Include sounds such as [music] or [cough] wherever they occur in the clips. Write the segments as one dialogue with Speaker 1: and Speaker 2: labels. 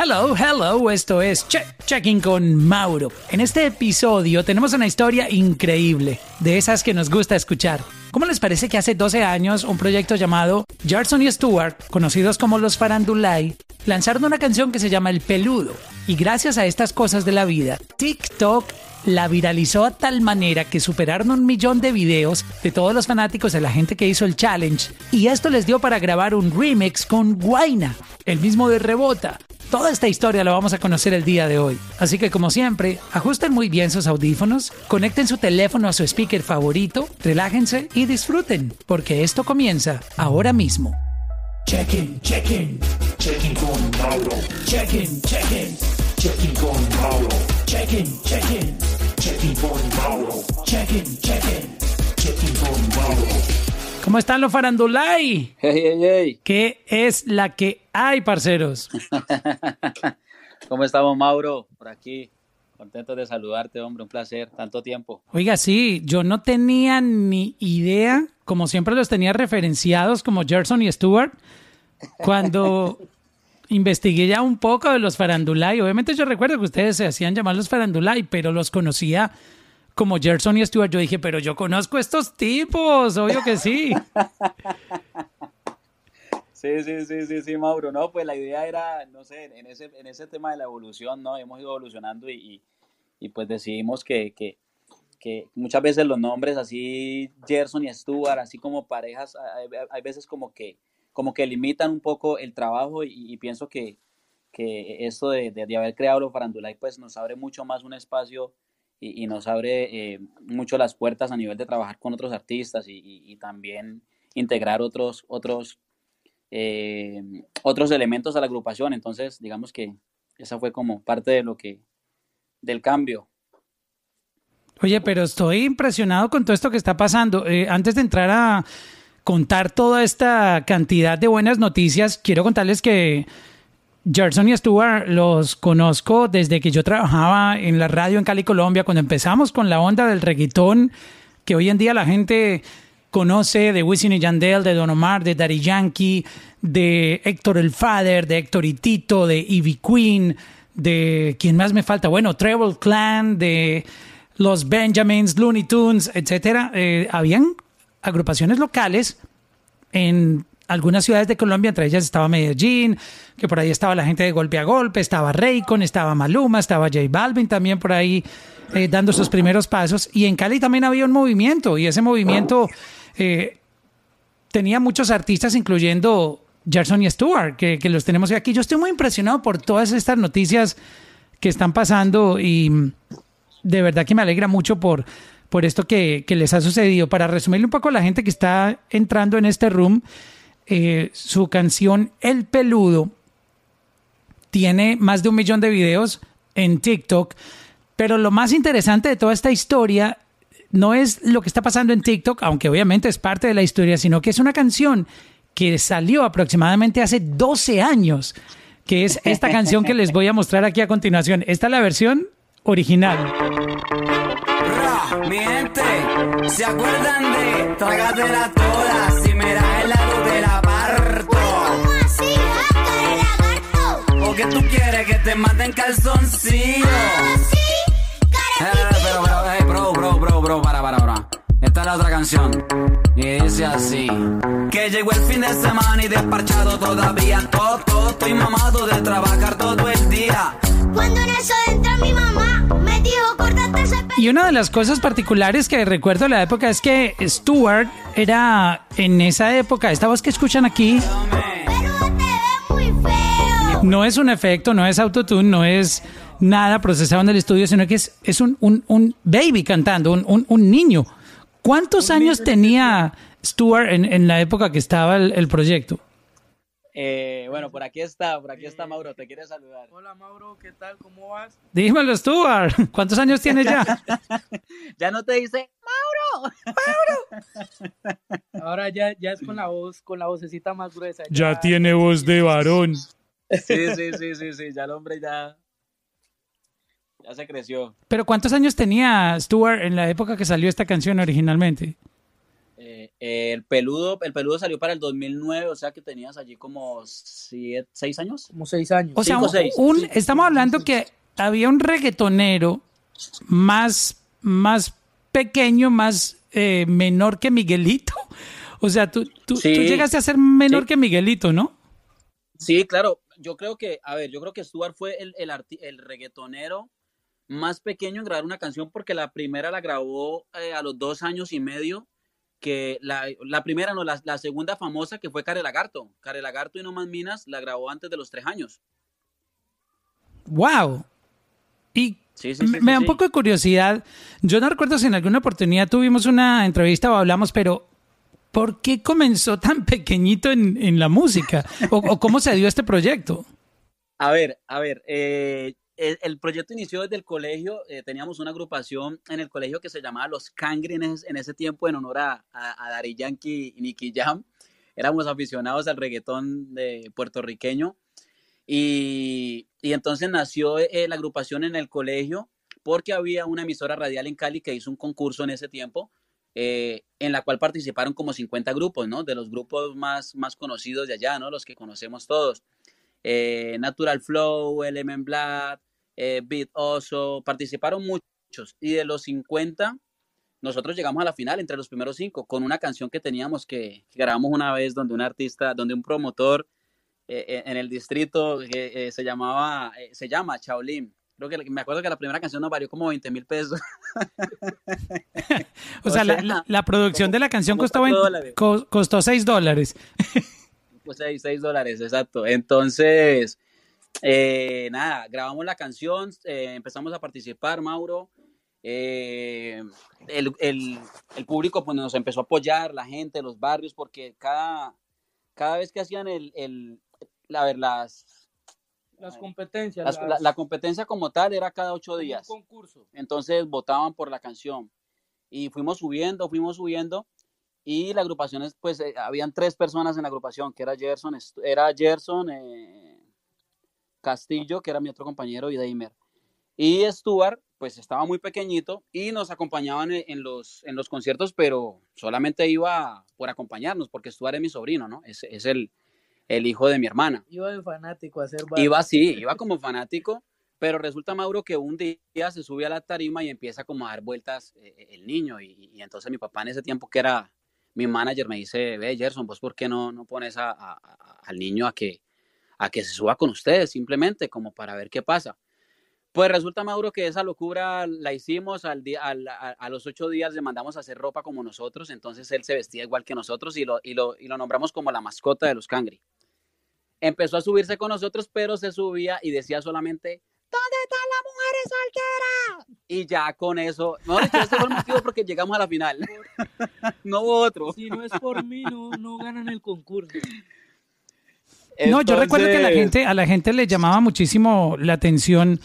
Speaker 1: Hello, hello, esto es Checking con Mauro. En este episodio tenemos una historia increíble, de esas que nos gusta escuchar. ¿Cómo les parece que hace 12 años un proyecto llamado Gerson y Stewart, conocidos como los Farandulay, lanzaron una canción que se llama El Peludo? Y gracias a estas cosas de la vida, TikTok la viralizó a tal manera que superaron un millón de videos de todos los fanáticos de la gente que hizo el challenge. Y esto les dio para grabar un remix con Guaina, el mismo de Rebota, Toda esta historia la vamos a conocer el día de hoy. Así que como siempre, ajusten muy bien sus audífonos, conecten su teléfono a su speaker favorito, relájense y disfruten, porque esto comienza ahora mismo.
Speaker 2: Check-in, check-in, check-in con Mauro. Check-in, check-in, check-in con Mauro. Check-in, check-in, check-in con Mauro. Check-in con Mauro.
Speaker 1: ¿Cómo están los farandulay?
Speaker 3: Hey, hey, hey.
Speaker 1: ¿Qué es la que hay, parceros? [laughs]
Speaker 3: ¿Cómo estamos, Mauro? Por aquí. Contento de saludarte, hombre. Un placer. Tanto tiempo.
Speaker 1: Oiga, sí, yo no tenía ni idea, como siempre los tenía referenciados como Gerson y Stewart, cuando [laughs] investigué ya un poco de los farandulay. Obviamente yo recuerdo que ustedes se hacían llamar los farandulay, pero los conocía como Gerson y Stewart, yo dije, pero yo conozco estos tipos, obvio que sí. [laughs]
Speaker 3: Sí, sí, sí, sí, sí, Mauro. No, pues la idea era, no sé, en ese, en ese tema de la evolución, ¿no? Hemos ido evolucionando y, y, pues decidimos que, que, que, muchas veces los nombres así, Gerson y Stuart, así como parejas, hay, veces como que, como que limitan un poco el trabajo y, pienso que, que esto de, de, haber creado los Farandulay pues nos abre mucho más un espacio y, nos abre eh, mucho las puertas a nivel de trabajar con otros artistas y, también integrar otros, otros, eh, otros elementos a la agrupación. Entonces, digamos que esa fue como parte de lo que, del cambio.
Speaker 1: Oye, pero estoy impresionado con todo esto que está pasando. Eh, antes de entrar a contar toda esta cantidad de buenas noticias, quiero contarles que Gerson y Stuart los conozco desde que yo trabajaba en la radio en Cali, Colombia, cuando empezamos con la onda del reggaetón, que hoy en día la gente conoce de Wisin y Yandel, de Don Omar, de Daddy Yankee, de Héctor el Father, de Héctor y Tito, de Ivy Queen, de quién más me falta, bueno, Treble Clan, de los Benjamins, Looney Tunes, etcétera. Eh, habían agrupaciones locales en algunas ciudades de Colombia, entre ellas estaba Medellín, que por ahí estaba la gente de golpe a golpe, estaba Raycon, estaba Maluma, estaba J Balvin también por ahí eh, dando sus primeros pasos. Y en Cali también había un movimiento, y ese movimiento eh, tenía muchos artistas, incluyendo Gerson y Stewart, que, los tenemos aquí. Yo estoy muy impresionado por todas estas noticias que están pasando y de verdad que me alegra mucho por, por esto que, que les ha sucedido. Para resumirle un poco a la gente que está entrando en este room, eh, su canción El Peludo tiene más de un millón de videos en TikTok, pero lo más interesante de toda esta historia no es lo que está pasando en TikTok, aunque obviamente es parte de la historia, sino que es una canción que salió aproximadamente hace 12 años, que es esta canción que les voy a mostrar aquí a continuación. Esta es la versión original.
Speaker 4: Mi gente, ¿se acuerdan de Trágatela toda? Si me das que tú quieres que te maten calzoncillo?
Speaker 5: ¿Ah, sí?
Speaker 4: Eh, pero, pero, hey, bro, bro, bro, bro, para, para, para. Esta es la otra canción. Y dice así. Que llegó el fin de semana y desparchado todavía. Todo, todo, estoy mamado de trabajar todo el día.
Speaker 5: Cuando en eso entra mi mamá, me dijo, córtate ese pelo.
Speaker 1: Y una de las cosas particulares que recuerdo de la época es que Stuart era en esa época, esta voz que escuchan aquí,
Speaker 5: Pero
Speaker 1: no es un efecto, no es autotune, no es nada procesado en el estudio, sino que es, es un, un, un baby cantando, un, un, un niño. ¿Cuántos años tenía Stuart en, en la época que estaba el, el proyecto?
Speaker 3: Eh, bueno, por aquí está, por aquí está Mauro, te quiere saludar.
Speaker 6: Hola Mauro, ¿qué tal? ¿Cómo vas?
Speaker 1: Dímelo, Stuart. [laughs] ¿Cuántos años tienes ya? [laughs]
Speaker 3: ya no te dice,
Speaker 6: Ahora ya, ya es con la voz, con la vocecita más gruesa.
Speaker 1: Ya tiene voz de varón.
Speaker 3: Sí, sí, sí, sí, sí, ya el hombre ya, ya se creció.
Speaker 1: Pero ¿cuántos años tenía Stuart en la época que salió esta canción originalmente?
Speaker 3: Eh, eh, el peludo, el peludo salió para el 2009, o sea que tenías allí como siete, seis años.
Speaker 6: Como seis años.
Speaker 1: O sea,
Speaker 3: Cinco,
Speaker 1: un-
Speaker 3: seis.
Speaker 1: un- estamos hablando que había un reggaetonero más, más pequeño, más eh, menor que Miguelito. O sea, tú, tú,
Speaker 3: Sí.
Speaker 1: tú llegaste a ser menor
Speaker 3: Sí.
Speaker 1: que Miguelito, ¿no?
Speaker 3: Sí, claro. Yo creo que, a ver, yo creo que Stuart fue el, el, el reggaetonero más pequeño en grabar una canción porque la primera la grabó eh, a los dos años y medio. Que la, la primera, no, la, la segunda famosa que fue Care Lagarto. Care Lagarto y No Más Minas la grabó antes de los tres años.
Speaker 1: ¡Wow! Y
Speaker 3: Sí, sí, sí,
Speaker 1: me, da un poco de curiosidad. Yo no recuerdo si en alguna oportunidad tuvimos una entrevista o hablamos, pero ¿por qué comenzó tan pequeñito en, la música? ¿O, cómo se dio este proyecto?
Speaker 3: A ver, a ver, eh, el, proyecto inició desde el colegio, eh, teníamos una agrupación en el colegio que se llamaba Los Cangri en ese, tiempo en honor a, a, Daddy Yankee y Nicky Jam. Éramos aficionados al reggaetón de puertorriqueño y, y entonces nació eh, la agrupación en el colegio porque había una emisora radial en Cali que hizo un concurso en ese tiempo eh, en la cual participaron como 50 grupos, ¿no? De los grupos más, más conocidos de allá, ¿no? Los que conocemos todos eh, Natural Flow, Element Black, eh, Beat Oso, participaron muchos. Y de los 50, nosotros llegamos a la final entre los primeros cinco con una canción que teníamos que, que grabamos una vez donde un artista, donde un promotor eh, eh, en el distrito eh, se llamaba, se llama Shaolin. Creo que me acuerdo que la primera canción nos varió como 20 mil pesos. [laughs]
Speaker 1: O
Speaker 3: O
Speaker 1: sea, la,
Speaker 3: sea,
Speaker 1: la- la producción de la canción costó,
Speaker 3: cuatro
Speaker 1: 20
Speaker 3: dólares.
Speaker 1: co- costó 6 dólares. [laughs]
Speaker 3: Pues 6, dólares, exacto. Entonces, eh, nada, grabamos la canción, eh, empezamos a participar, Mauro. eh, el, el- el público pues, nos empezó a apoyar, la gente, los barrios, porque cada, cada vez que hacían el, el- la, ver, las,
Speaker 6: Las competencias.
Speaker 3: las- la,
Speaker 6: las-
Speaker 3: la competencia como tal era cada ocho
Speaker 6: un
Speaker 3: días.
Speaker 6: concurso.
Speaker 3: Entonces votaban por la canción. Y fuimos subiendo, fuimos subiendo. Y la agrupación, es, pues, eh, habían tres personas en la agrupación, que era Gerson, era Gerson eh, Castillo, que era mi otro compañero, y Daimer. Y Stuart, pues, estaba muy pequeñito y nos acompañaban en, en los, en los conciertos, pero solamente iba por acompañarnos, porque Stuart es mi sobrino, ¿no? Es, es el, el hijo de mi hermana.
Speaker 6: Iba de fanático a hacer bar.
Speaker 3: Iba así, [laughs] iba como fanático, pero resulta, Mauro, que un día se sube a la tarima y empieza como a dar vueltas eh, el niño. Y, y entonces mi papá en ese tiempo, que era mi manager, me dice, ve, Gerson, ¿vos por qué no, no pones a- a- a- al niño a que, a que se suba con ustedes, simplemente como para ver qué pasa? Pues resulta, Mauro, que esa locura la hicimos al día, al- a, a los ocho días le mandamos a hacer ropa como nosotros, entonces él se vestía igual que nosotros y lo, y lo, y lo nombramos como la mascota de los Cangri empezó a subirse con nosotros, pero se subía y decía solamente, ¿dónde están las mujeres solteras? Y ya con eso, no, ese fue el motivo porque llegamos a la final. [laughs] no hubo otro.
Speaker 6: Si no es por mí, no, no ganan el concurso.
Speaker 1: No, yo recuerdo que a la gente, a la gente le llamaba muchísimo la atención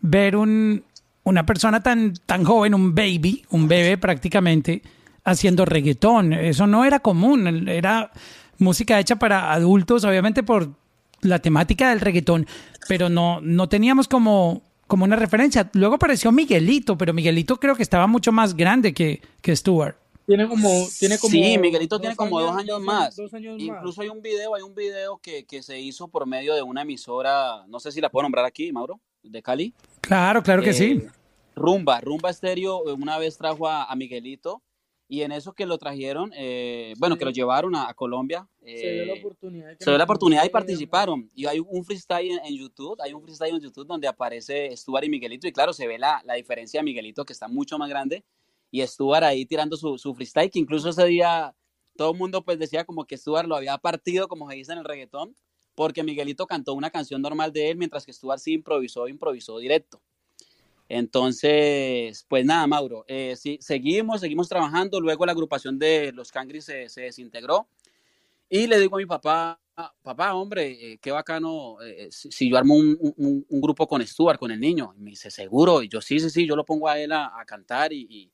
Speaker 1: ver un, una persona tan, tan joven, un baby, un bebé prácticamente, haciendo reggaetón. Eso no era común, era música hecha para adultos, obviamente por la temática del reggaetón, pero no, no teníamos como, como una referencia. Luego apareció Miguelito, pero Miguelito creo que estaba mucho más grande que, que Stuart.
Speaker 6: Tiene como, tiene como
Speaker 3: sí, Miguelito tiene como dos años más.
Speaker 6: Dos años
Speaker 3: Incluso
Speaker 6: más.
Speaker 3: hay un video, hay un video que, que se hizo por medio de una emisora, no sé si la puedo nombrar aquí, Mauro, de Cali.
Speaker 1: Claro, claro que
Speaker 3: Eh,
Speaker 1: sí.
Speaker 3: Rumba, Rumba Estéreo eh, una vez trajo a, a Miguelito y en eso que lo trajeron, eh, bueno, que lo llevaron a, a Colombia.
Speaker 6: Se dio la
Speaker 3: eh,
Speaker 6: oportunidad.
Speaker 3: se dio la oportunidad y participaron. Y hay un freestyle en, en YouTube, hay un freestyle en YouTube donde aparece Stuart y Miguelito y claro, se ve la, la diferencia de Miguelito que está mucho más grande y Stuart ahí tirando su, su freestyle que incluso ese día todo el mundo pues decía como que Stuart lo había partido como se dice en el reggaetón porque Miguelito cantó una canción normal de él mientras que Stuart sí improvisó, improvisó directo. Entonces, pues nada, Mauro, eh, sí, seguimos, seguimos trabajando. Luego la agrupación de los Cangris se, se desintegró. Y le digo a mi papá, papá, hombre, eh, qué bacano eh, si, yo armo un, un- grupo con Stuart, con el niño. Y me dice, seguro. Y yo, sí, sí, sí, yo lo pongo a él a, cantar y, y-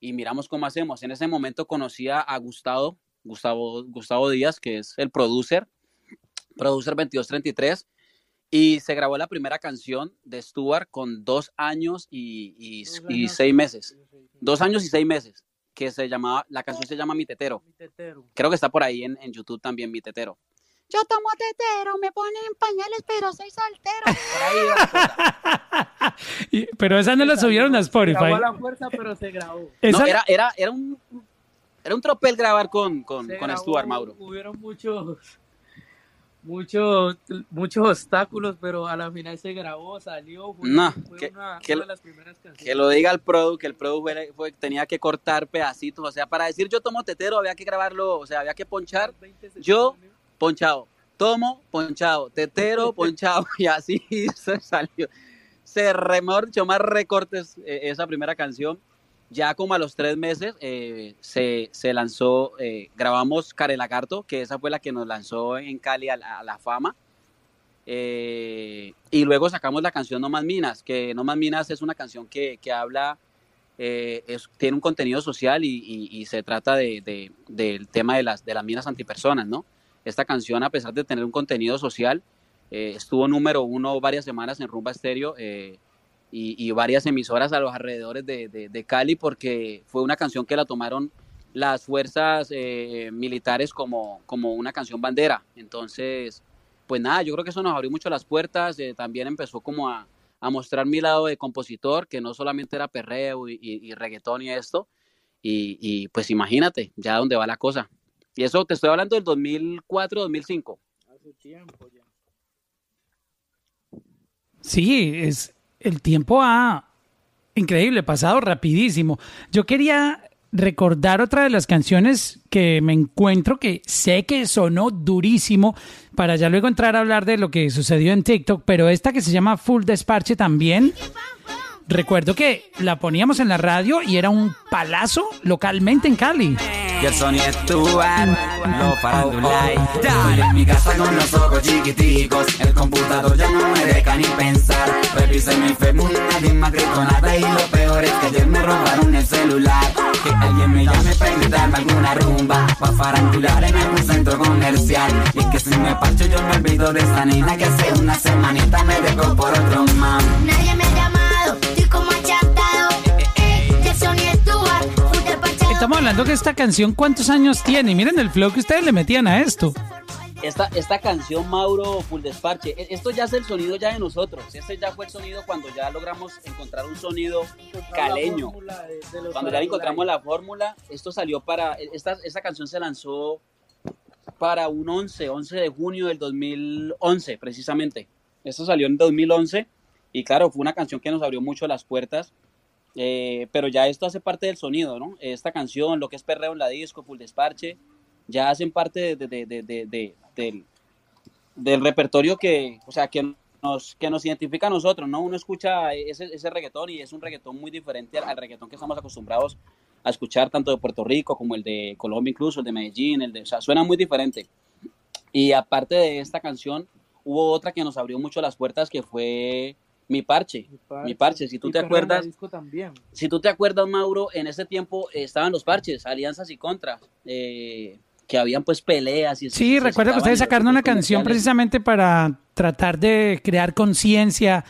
Speaker 3: y miramos cómo hacemos. En ese momento conocí a, a Gustavo, Gustavo, Gustavo Díaz, que es el producer, producer 2233. Y se grabó la primera canción de Stuart con dos años y, y-
Speaker 6: Dos
Speaker 3: y
Speaker 6: años.
Speaker 3: seis meses. Dos años y seis meses. que se llamaba, la canción se llama Mi Tetero.
Speaker 6: Mi tetero.
Speaker 3: Creo que está por ahí en, en YouTube también, Mi Tetero.
Speaker 5: Yo tomo tetero, me ponen pañales, pero soy soltero. [laughs]
Speaker 3: Por ahí va la cosa. [laughs]
Speaker 1: Y- pero esa no la subieron a Spotify.
Speaker 6: Grabó a la fuerza, pero se grabó.
Speaker 1: Esa-
Speaker 3: No, era, era, era un era un tropel grabar con, con,
Speaker 6: Se
Speaker 3: con
Speaker 6: grabó,
Speaker 3: Stuart Mauro.
Speaker 6: Hubieron muchos, muchos, muchos obstáculos, pero a la final se grabó, salió. Fue,
Speaker 3: No,
Speaker 6: fue
Speaker 3: que-
Speaker 6: una,
Speaker 3: que
Speaker 6: una
Speaker 3: lo-
Speaker 6: de las primeras canciones.
Speaker 3: Que lo diga el produ, que el produ fue- fue- tenía que cortar pedacitos. O sea, para decir yo tomo tetero había que grabarlo, o sea, había que ponchar
Speaker 6: 20
Speaker 3: yo- ponchado. Tomo, ponchado. Tetero, [laughs] ponchado. Y así [laughs] se salió. Se remor, dicho, más recortes eh, esa primera canción. Ya como a los tres meses eh, se, se lanzó, eh, grabamos Care Lagarto, que esa fue la que nos lanzó en Cali a la, fama. Eh, y luego sacamos la canción No Más Minas, que No Más Minas es una canción que, que habla, tiene un contenido social y, y- y se trata de, de- del tema de las, de las minas antipersonas, ¿no? Esta canción, a pesar de tener un contenido social, estuvo número uno varias semanas en Rumba Estéreo y, varias emisoras a los alrededores de, de- Cali porque fue una canción que la tomaron las fuerzas eh, militares como, como una canción bandera. Entonces, pues nada, yo creo que eso nos abrió mucho las puertas. eh, también empezó como a, a mostrar mi lado de compositor, que no solamente era perreo y, y- y reggaetón y esto. Y, y, pues imagínate, ya dónde va la cosa. Y eso te estoy hablando del 2004, 2005.
Speaker 6: Hace tiempo ya.
Speaker 1: Sí, es el tiempo ha increíble, pasado rapidísimo. Yo quería recordar otra de las canciones que me encuentro que sé que sonó durísimo para ya luego entrar a hablar de lo que sucedió en TikTok, pero esta que se llama Full Desparche también. Recuerdo que la poníamos en la radio y era un palazo localmente en Cali.
Speaker 4: Y el Sony Stuart, lo farandulay. Dale mi casa con los ojos chiquiticos. El computador ya no me deja ni pensar. Revisé mi Facebook, nadie me ha nada. Y lo peor es que ayer me robaron el celular. Que alguien me llame para invitarme a alguna rumba. Pa' farandular en algún centro comercial. Y que si me parcho yo me olvido de esa nena que hace una semanita me dejó por otro man.
Speaker 5: Nadie me ha
Speaker 1: Estamos hablando que esta canción, ¿cuántos años tiene? Y miren el flow que ustedes le metían a esto.
Speaker 3: Esta, esta canción, Mauro, Full Desparche, e- esto ya es el sonido ya de nosotros. Este ya fue el sonido cuando ya logramos encontrar un sonido caleño.
Speaker 6: De- de
Speaker 3: Cuando ya encontramos la fórmula, esto salió para, esta, esta canción se lanzó para un 11, 11 de junio del 2011, precisamente. Esto salió en 2011 y claro, fue una canción que nos abrió mucho las puertas, eh, pero ya esto hace parte del sonido, ¿no? Esta canción, lo que es Perreo en la Disco, Full Desparche, ya hacen parte de, de- de- de- de- del, del repertorio que, o sea, que nos, que nos identifica a nosotros, ¿no? Uno escucha ese, ese reggaetón y es un reggaetón muy diferente al, al reggaetón que estamos acostumbrados a escuchar tanto de Puerto Rico como el de Colombia incluso, el de Medellín, el de, o sea, suena muy diferente. Y aparte de esta canción, hubo otra que nos abrió mucho las puertas que fue Mi Parche. Mi Parche, si tú
Speaker 6: Y
Speaker 3: te acuerdas,
Speaker 6: disco también.
Speaker 3: si tú te acuerdas, Mauro, en ese tiempo eh, estaban los parches, alianzas y contras, eh, que habían pues peleas y
Speaker 1: Sí, recuerdo que ustedes sacaron una canción precisamente para tratar de crear conciencia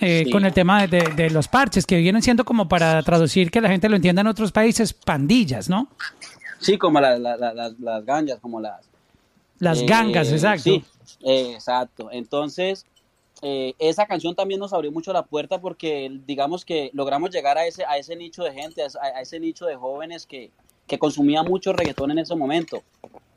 Speaker 1: eh,
Speaker 3: Sí.
Speaker 1: con el tema de, de- de los parches, que vienen siendo como para traducir que la gente lo entienda en otros países, pandillas, ¿no?
Speaker 3: Sí, como la- la- la- las, las gangas, como las...
Speaker 1: Las
Speaker 3: eh,
Speaker 1: gangas, exacto.
Speaker 3: Sí, eh, exacto. Entonces, eh, esa canción también nos abrió mucho la puerta porque digamos que logramos llegar a ese, a ese nicho de gente, a, ese- a ese nicho de jóvenes que, que consumía mucho reggaetón en ese momento.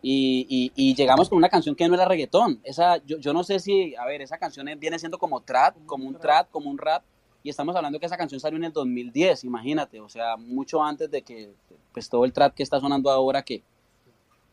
Speaker 3: Y, y- y llegamos con una canción que no era reggaetón. Esa, yo, yo no sé si, a ver, esa canción viene siendo como trap, como un trap, como un rap. Y estamos hablando que esa canción salió en el 2010, imagínate. O sea, mucho antes de que pues todo el trap que está sonando ahora que,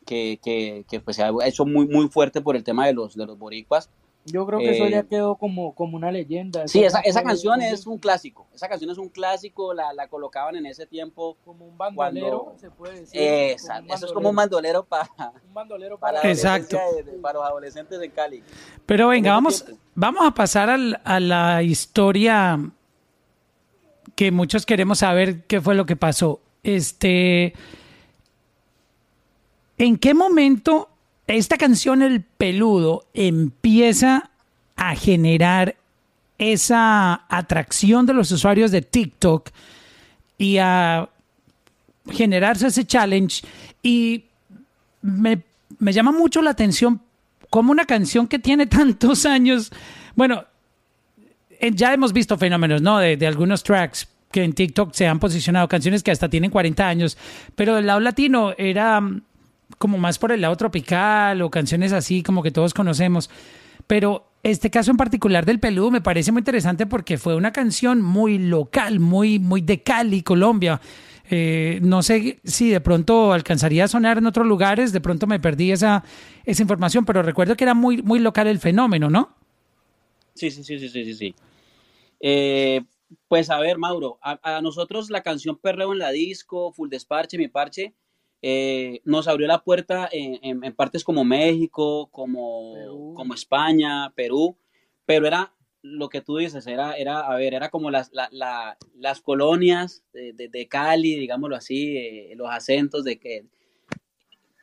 Speaker 3: que, que, que, pues se ha hecho muy, muy fuerte por el tema de los, de los boricuas.
Speaker 6: Yo creo que eso
Speaker 3: Eh,
Speaker 6: ya quedó como, como una leyenda.
Speaker 3: Sí, esa, esa
Speaker 6: canción
Speaker 3: es un clásico. Esa canción es un clásico, la, la colocaban en ese tiempo.
Speaker 6: Como un bandolero,
Speaker 3: Cuando-
Speaker 6: se puede decir. Un
Speaker 3: eso es como un
Speaker 6: bandolero.
Speaker 3: para,
Speaker 6: Un bandolero
Speaker 3: para,
Speaker 6: para...
Speaker 3: la
Speaker 1: Exacto.
Speaker 3: adolescencia de- de- para los adolescentes de Cali.
Speaker 1: Pero venga, vamos,
Speaker 3: tiempo.
Speaker 1: vamos a pasar al- a la historia que muchos queremos saber qué fue lo que pasó. Este, ¿en qué momento esta canción El Peludo empieza a generar esa atracción de los usuarios de TikTok y a generarse ese challenge y me, me llama mucho la atención como una canción que tiene [laughs] tantos años, bueno, eh, ya hemos visto fenómenos, ¿no? De, de algunos tracks que en TikTok se han posicionado, canciones que hasta tienen 40 años, pero del lado latino era mm, como más por el lado tropical o canciones así como que todos conocemos. Pero este caso en particular del Peludo me parece muy interesante porque fue una canción muy local, muy, muy de Cali, Colombia. Eh, no sé si de pronto alcanzaría a sonar en otros lugares, de pronto me perdí esa, esa información, pero recuerdo que era muy, muy local el fenómeno, ¿no?
Speaker 3: Sí, sí, sí, sí, sí, sí. sí. Eh, pues a ver, Mauro, a, a nosotros la canción Perreo en la disco, Full Desparche, Mi Parche, eh, nos abrió la puerta en, en- en partes como México, como,
Speaker 6: Perú.
Speaker 3: como España, Perú, pero era lo que tú dices, era, era a ver, era como las, la- la- las colonias de, de- de Cali, digámoslo así, eh, los acentos de que,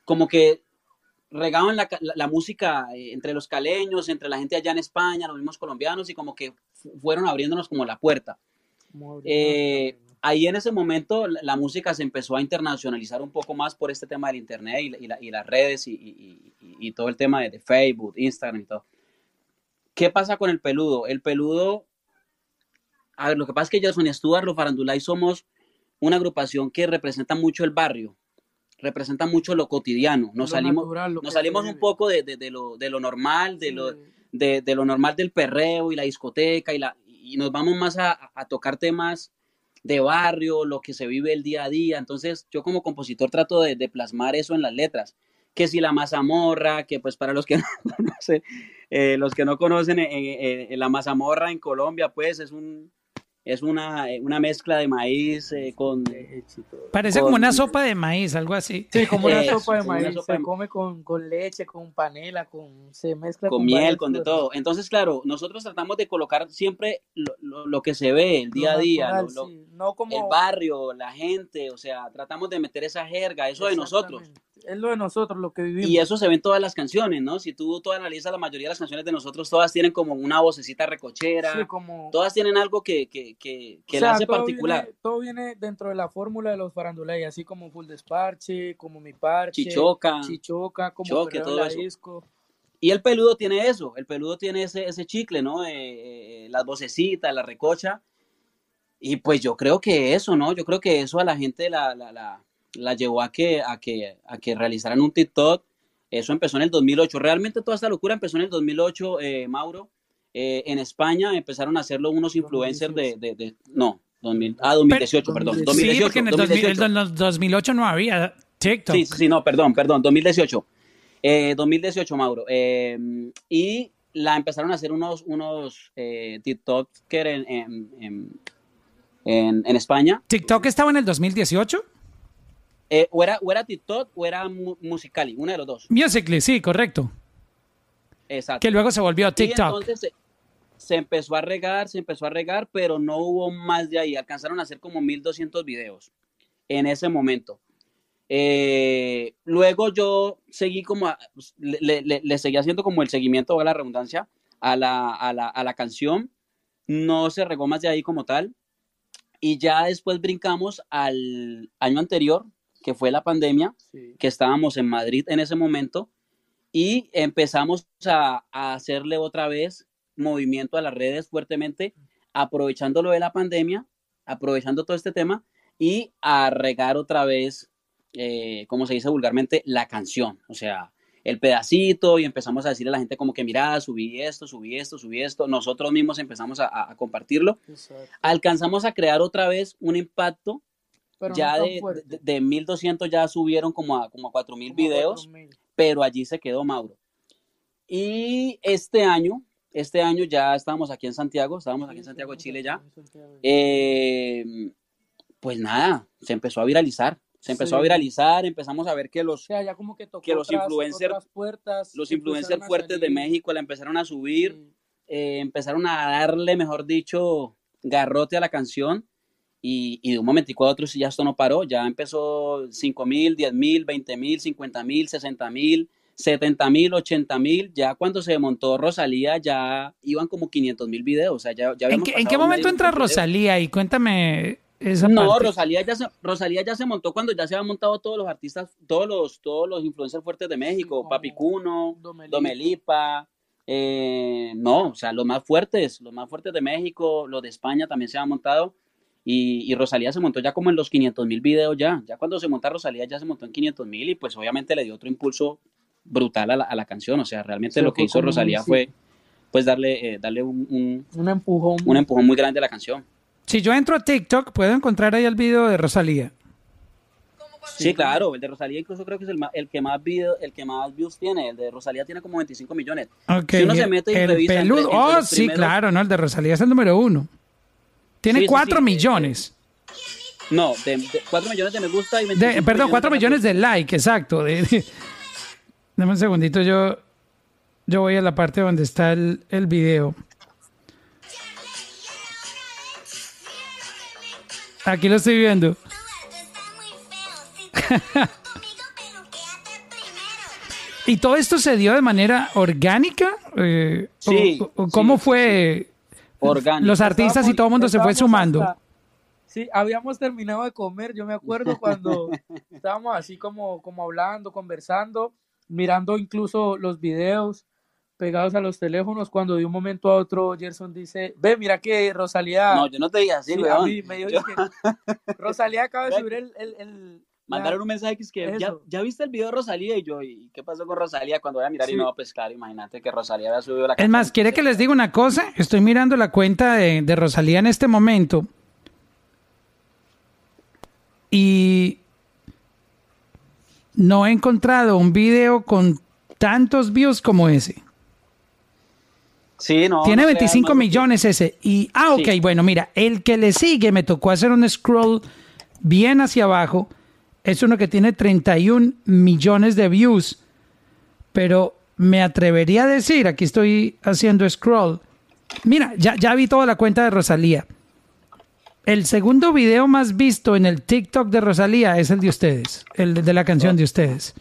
Speaker 3: como que regaban la, la- música eh, entre los caleños, entre la gente allá en España, los mismos colombianos, y como que fu- fueron abriéndonos como la puerta. Eh,
Speaker 6: la-
Speaker 3: ahí en ese momento la, la música se empezó a internacionalizar un poco más por este tema del internet y, la- y la- y las redes y, todo el tema de, de Facebook, Instagram y todo. ¿Qué pasa con el peludo? El peludo, a ver, lo que pasa es que Jason y Stuart, los Farandulay, somos una agrupación que representa mucho el barrio, representa mucho lo cotidiano. Nos
Speaker 6: Lo
Speaker 3: salimos,
Speaker 6: natural,
Speaker 3: nos salimos un poco de, de- de lo, de lo normal, de
Speaker 6: Sí,
Speaker 3: lo, de, de lo normal del perreo y la discoteca y, la, y nos vamos más a, a tocar temas de barrio, lo que se vive el día a día. Entonces yo como compositor trato de, de plasmar eso en las letras. Que si la mazamorra, que pues para los que [laughs] no conocen, eh, los que no conocen, eh, eh, la mazamorra en Colombia pues es un es una, eh, una mezcla de maíz eh, con.
Speaker 1: Parece
Speaker 3: Con-
Speaker 1: como una sopa de maíz, algo así.
Speaker 6: Sí, como una [laughs]
Speaker 3: Eso,
Speaker 6: sopa de maíz.
Speaker 3: sopa
Speaker 6: Se
Speaker 3: de-
Speaker 6: come con, con leche, con panela, con se mezcla
Speaker 3: con
Speaker 6: con
Speaker 3: miel, con de todo. Entonces, claro, nosotros tratamos de colocar siempre lo, lo- lo que se ve, el
Speaker 6: Lo
Speaker 3: día a día,
Speaker 6: natural,
Speaker 3: lo- lo-
Speaker 6: sí, No como
Speaker 3: el barrio, la gente, o sea, tratamos de meter esa jerga, eso de nosotros.
Speaker 6: Es lo de nosotros, lo que vivimos.
Speaker 3: Y eso se ve en todas las canciones, ¿no? Si tú, tú analizas la mayoría de las canciones de nosotros, todas tienen como una vocecita recochera,
Speaker 6: Sí, como,
Speaker 3: todas tienen algo que, que, que, que
Speaker 6: o
Speaker 3: la
Speaker 6: sea,
Speaker 3: hace
Speaker 6: todo
Speaker 3: particular.
Speaker 6: Viene, todo viene dentro de la fórmula de los farandulay, así como Full Desparche, como Mi Parche,
Speaker 3: Chichoca,
Speaker 6: Chichoca, como
Speaker 3: Choque, todo
Speaker 6: la
Speaker 3: eso.
Speaker 6: disco.
Speaker 3: Y el peludo tiene eso, el peludo tiene ese, ese chicle, ¿no? Eh, eh, las vocecitas, la recocha. Y pues yo creo que eso, ¿no? Yo creo que eso a la gente la, la, la, la llevó a que, a, que, a que realizaran un TikTok. Eso empezó en el 2008. Realmente toda esta locura empezó en el 2008, eh, Mauro. Eh, en España empezaron a hacerlo unos influencers de, de, de- no, 2000, ah, 2018, perdón,
Speaker 6: Sí,
Speaker 3: 2018,
Speaker 1: sí, porque en el 2000
Speaker 3: 2018.
Speaker 1: en el 2008 no había TikTok.
Speaker 3: Sí, sí, no, perdón, perdón, 2018. Eh, 2018, Mauro. Eh, y la empezaron a hacer unos, unos eh, TikTokers en, en, en, en- en España.
Speaker 1: TikTok estaba en el 2018.
Speaker 3: Eh, o, era, o era TikTok o era mu- Musicali, una de los dos.
Speaker 1: Musically, sí, correcto.
Speaker 3: Exacto.
Speaker 1: Que luego se volvió
Speaker 3: Y
Speaker 1: TikTok.
Speaker 3: entonces se, se empezó a regar, se empezó a regar, pero no hubo más de ahí. Alcanzaron a hacer como 1200 videos en ese momento. Eh, luego yo seguí como, a- le, le- le- le seguí haciendo como el seguimiento, a la redundancia, a la, a, la, a la canción. No se regó más de ahí como tal. Y ya después brincamos al año anterior, que fue la pandemia,
Speaker 6: Sí.
Speaker 3: que estábamos en Madrid en ese momento y empezamos a, a hacerle otra vez movimiento a las redes fuertemente, aprovechando lo de la pandemia, aprovechando todo este tema y a regar otra vez, eh, como se dice vulgarmente, la canción, o sea, el pedacito y empezamos a decirle a la gente como que mira, subí esto, subí esto, subí esto, nosotros mismos empezamos a, a- compartirlo,
Speaker 6: Exacto.
Speaker 3: alcanzamos a crear otra vez un impacto,
Speaker 6: Pero
Speaker 3: ya
Speaker 6: no
Speaker 3: de, de, de 1200 ya subieron como a, como a 4000
Speaker 6: como
Speaker 3: videos
Speaker 6: 4000.
Speaker 3: pero allí se quedó Mauro. Y este año, este año ya estábamos aquí en Santiago, estábamos aquí en Santiago de Chile ya, eh, pues nada, se empezó a viralizar, se empezó a viralizar, empezamos a ver que
Speaker 6: O
Speaker 3: los,
Speaker 6: sea, ya como que tocó
Speaker 3: que los
Speaker 6: otras-
Speaker 3: influencer-
Speaker 6: otras puertas,
Speaker 3: los influencers fuertes de México la empezaron a subir,
Speaker 6: sí.
Speaker 3: eh, empezaron a darle, mejor dicho, garrote a la canción. Y, y de un momentico a otro sí, ya esto no paró, ya empezó 5 mil, 10 mil, 20 mil, 50 mil, 60 mil, 70 mil, 80 mil, ya cuando se montó Rosalía ya iban como 500 mil videos, o sea, ya, ya
Speaker 1: ¿En qué, en qué momento entra
Speaker 3: videos.
Speaker 1: Rosalía? Y cuéntame esa
Speaker 3: No,
Speaker 1: parte.
Speaker 3: Rosalía ya, se, Rosalía ya se montó cuando ya se habían montado todos los artistas, todos los, todos los influencers fuertes de México,
Speaker 6: como
Speaker 3: Papi Cuno,
Speaker 6: Domelipa.
Speaker 3: Domelipa, eh, no, o sea, los más fuertes, los más fuertes de México, los de España también se han montado y, y Rosalía se montó ya como en los 500 mil videos ya, ya cuando se monta Rosalía ya se montó en 500 mil y pues obviamente le dio otro impulso brutal a la, a la canción, o sea, realmente
Speaker 6: Se
Speaker 3: lo que hizo Rosalía
Speaker 6: sí.
Speaker 3: fue pues darle, eh, darle un, un,
Speaker 6: Un empujón.
Speaker 3: un empujón muy grande a la canción.
Speaker 1: Si yo entro a TikTok, puedo encontrar ahí el video de Rosalía.
Speaker 3: Sí, claro, el de Rosalía incluso creo que es el, el que más video, el que más views tiene, el de Rosalía tiene como 25 millones. Si uno se mete y
Speaker 1: el
Speaker 3: revisa entre-
Speaker 1: peludo.
Speaker 3: entre
Speaker 1: oh, sí,
Speaker 3: primeros-
Speaker 1: claro, ¿no? El de Rosalía es el número uno. Tiene
Speaker 3: Sí, sí,
Speaker 1: cuatro
Speaker 3: sí,
Speaker 1: millones.
Speaker 3: No, de, de 4 millones de me gusta y
Speaker 1: De-
Speaker 3: 25
Speaker 1: perdón, cuatro millones
Speaker 3: de
Speaker 1: de like, exacto. De- de- [laughs] Dame un segundito, yo, yo voy a la parte donde está el, el video. Aquí lo estoy viendo. [laughs] ¿Y todo esto se dio de manera orgánica? Eh,
Speaker 3: Sí,
Speaker 1: o- o ¿Cómo
Speaker 3: sí,
Speaker 1: fue?
Speaker 3: Orgánico.
Speaker 1: Los artistas y todo el mundo se fue sumando.
Speaker 6: hasta- Sí, habíamos terminado de comer, yo me acuerdo cuando [laughs] estábamos así como, como hablando, conversando, mirando incluso los videos pegados a los teléfonos, cuando de un momento a otro Gerson dice, ve, mira que Rosalía...
Speaker 3: No, yo no te dije así,
Speaker 6: Sí, a
Speaker 3: weón.
Speaker 6: mí me dijo
Speaker 3: Yo-
Speaker 6: que [laughs] Rosalía acaba de subir el... el, el-
Speaker 3: Mandaron un mensaje que es que ya, ya viste el video de Rosalía y yo, ¿y qué pasó con Rosalía? Cuando voy a mirar y no, pues claro, imagínate que Rosalía había subido la
Speaker 1: Es más, ¿quiere que les diga una cosa? Estoy mirando la cuenta de, de Rosalía en este momento. Y no he encontrado un video con tantos views como ese.
Speaker 3: Sí, no.
Speaker 1: Tiene
Speaker 3: no creas,
Speaker 1: 25
Speaker 3: Mauro, que-
Speaker 1: millones ese. Y, ah, ok,
Speaker 3: Sí.
Speaker 1: bueno, mira, el que le sigue me tocó hacer un scroll bien hacia abajo. Es uno que tiene 31 millones de views. Pero me atrevería a decir, aquí estoy haciendo scroll. Mira, ya, ya vi toda la cuenta de Rosalía. El segundo video más visto en el TikTok de Rosalía es el de ustedes, el de la canción de ustedes.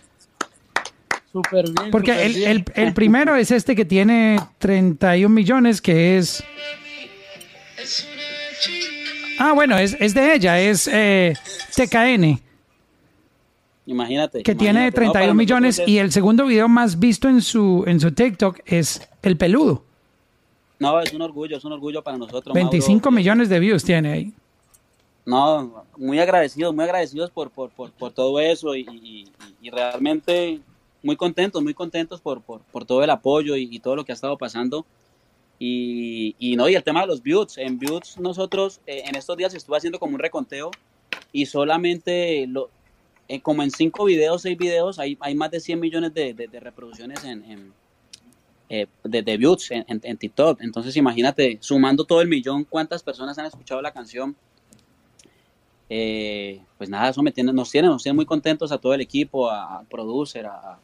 Speaker 6: Súper bien.
Speaker 1: Porque el,
Speaker 6: bien.
Speaker 1: el- el primero es este que tiene 31 millones, que es... Ah, bueno, es, es de ella, es eh, TKN,
Speaker 3: Imagínate.
Speaker 1: que tiene
Speaker 3: imagínate, no,
Speaker 1: 31
Speaker 3: para nosotros
Speaker 1: millones
Speaker 3: es-
Speaker 1: y el segundo video más visto en su, en su TikTok es El Peludo.
Speaker 3: No, es un orgullo, es un orgullo para nosotros.
Speaker 1: 25
Speaker 3: Mauro.
Speaker 1: millones de views tiene ahí.
Speaker 3: No, muy agradecidos, muy agradecidos por, por, por, por todo eso y, y- y realmente muy contentos, muy contentos por, por, por todo el apoyo y, y todo lo que ha estado pasando. Y, y no, y el tema de los views. En views nosotros eh, en estos días estuve haciendo como un reconteo y solamente lo, eh, como en cinco videos, seis videos, hay, hay más de 100 millones de, de- de reproducciones en, en, eh, de, de views en, en- en TikTok. Entonces imagínate, sumando todo el millón, cuántas personas han escuchado la canción. Eh, pues nada, eso me tiene, nos tiene, nos tiene muy contentos a todo el equipo, a- al producer, a,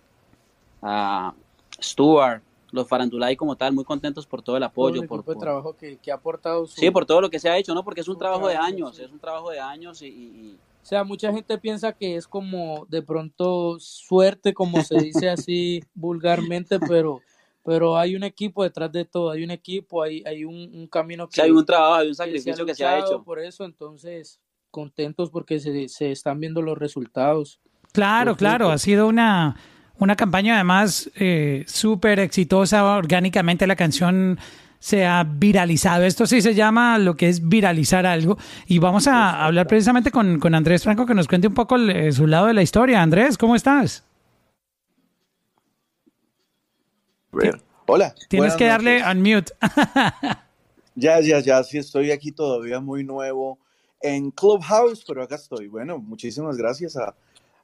Speaker 3: a Stuart, los farandulay como tal, muy contentos por todo el
Speaker 6: Todo
Speaker 3: apoyo,
Speaker 6: el
Speaker 3: por, por-
Speaker 6: trabajo que, que ha aportado su...
Speaker 3: sí, por todo lo que se ha hecho, ¿no? Porque es un trabajo de años,
Speaker 6: sí.
Speaker 3: es un trabajo de años y, y-
Speaker 6: O sea, mucha gente piensa que es como de pronto suerte, como se dice así [laughs] vulgarmente, pero, pero hay un equipo detrás de todo, hay un equipo, hay, hay un, un camino que,
Speaker 3: hay un trabajo, hay un
Speaker 6: que se ha
Speaker 3: sacrificio que se ha hecho.
Speaker 6: por eso, entonces contentos porque se, se están viendo los resultados.
Speaker 1: Claro, claro, ha sido una, una campaña además eh, súper exitosa. Orgánicamente la canción se ha viralizado. Esto sí se llama lo que es viralizar algo. Y vamos a hablar precisamente con, con Andrés Franco que nos cuente un poco el- su lado de la historia. Andrés, ¿cómo estás?
Speaker 7: Hola.
Speaker 1: Tienes que darle unmute. [laughs]
Speaker 7: Ya, ya, ya, sí estoy aquí todavía muy nuevo en Clubhouse, pero acá estoy. Bueno, muchísimas gracias a,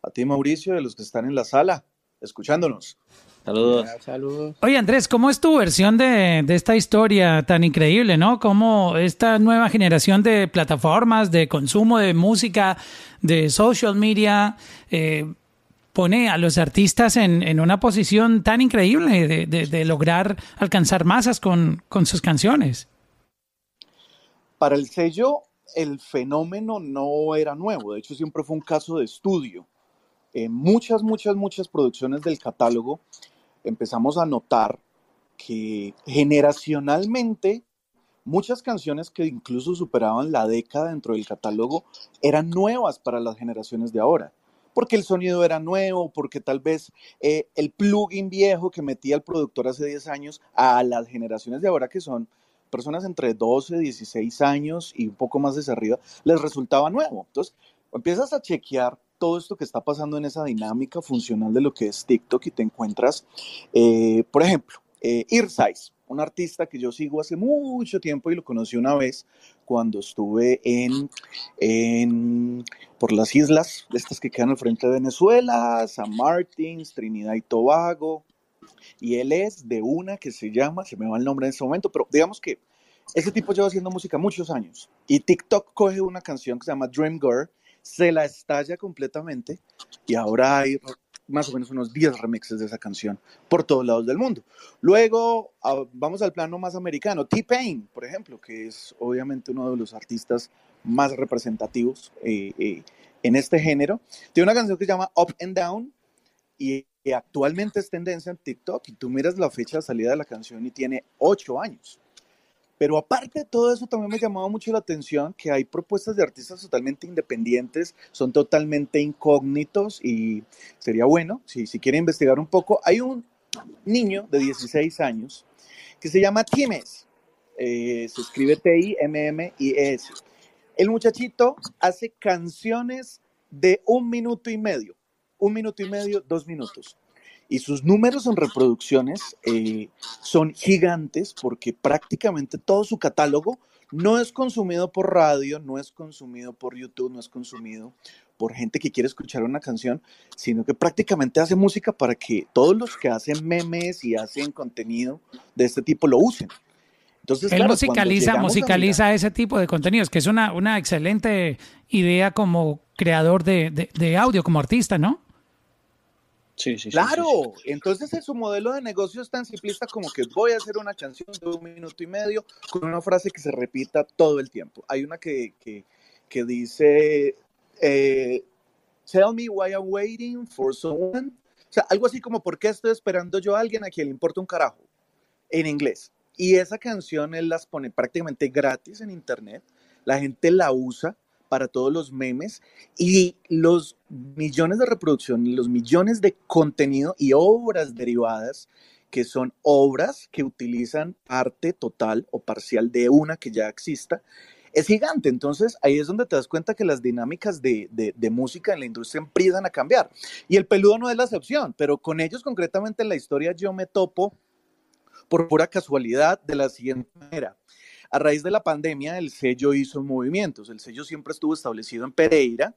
Speaker 7: a ti, Mauricio, y a los que están en la sala escuchándonos.
Speaker 3: Saludos.
Speaker 6: Saludos.
Speaker 1: Oye, Andrés, ¿cómo es tu versión de, de esta historia tan increíble, no? ¿Cómo esta nueva generación de plataformas, de consumo de música, de social media, eh, pone a los artistas en, en una posición tan increíble de, de- de lograr alcanzar masas con, con sus canciones?
Speaker 7: Para el sello, el fenómeno no era nuevo, de hecho siempre fue un caso de estudio. En muchas, muchas, muchas producciones del catálogo empezamos a notar que generacionalmente muchas canciones que incluso superaban la década dentro del catálogo eran nuevas para las generaciones de ahora. Porque el sonido era nuevo, porque tal vez eh, el plugin viejo que metía el productor hace 10 años a las generaciones de ahora, que son personas entre 12, 16 años y un poco más desde arriba, les resultaba nuevo. Entonces, empiezas a chequear todo esto que está pasando en esa dinámica funcional de lo que es TikTok y te encuentras, eh, por ejemplo, eh, Earsize, un artista que yo sigo hace mucho tiempo y lo conocí una vez cuando estuve en, por las islas, estas que quedan al frente de Venezuela, San Martín, Trinidad y Tobago, y él es de una que se llama, se me va el nombre en ese momento, pero digamos que ese tipo lleva haciendo música muchos años y TikTok coge una canción que se llama Dream Girl, se la estalla completamente y ahora hay más o menos unos 10 remixes de esa canción por todos lados del mundo. Luego ah, vamos al plano más americano, T-Pain, por ejemplo, que es obviamente uno de los artistas más representativos eh, eh, en este género. Tiene una canción que se llama Up and Down y, y actualmente es tendencia en TikTok y tú miras la fecha de salida de la canción y tiene 8 años. Pero aparte de todo eso, también me llamaba mucho la atención que hay propuestas de artistas totalmente independientes, son totalmente incógnitos y sería bueno, si, si quiere investigar un poco, hay un niño de 16 años que se llama Times, eh, se escribe T-I-M-M-I-S. El muchachito hace canciones de un minuto y medio, un minuto y medio, dos minutos y sus números en reproducciones eh, son gigantes porque prácticamente todo su catálogo no es consumido por radio, no es consumido por YouTube, no es consumido por gente que quiere escuchar una canción, sino que prácticamente hace música para que todos los que hacen memes y hacen contenido de este tipo lo usen.
Speaker 1: Entonces, Él musicaliza, musicaliza ese tipo de contenidos, que es una, una excelente idea como creador de, de audio, como artista, ¿no?
Speaker 7: Sí, sí, claro, entonces su modelo de negocio es tan simplista como que voy a hacer una canción de un minuto y medio con una frase que se repita todo el tiempo. Hay una que, que, que dice, eh, tell me why I'm waiting for someone. O sea, algo así como, ¿por qué estoy esperando yo a alguien a quien le importa un carajo? En inglés. Y esa canción él las pone prácticamente gratis en internet. La gente la usa para todos los memes y los millones de reproducción, los millones de contenido y obras derivadas que son obras que utilizan arte total o parcial de una que ya exista, es gigante. Entonces ahí es donde te das cuenta que las dinámicas de, de, música en la industria empiezan a cambiar. Y el peludo no es la excepción, pero con ellos concretamente en la historia yo me topo por pura casualidad de la siguiente manera. A raíz de la pandemia, el sello hizo movimientos. El sello siempre estuvo establecido en Pereira,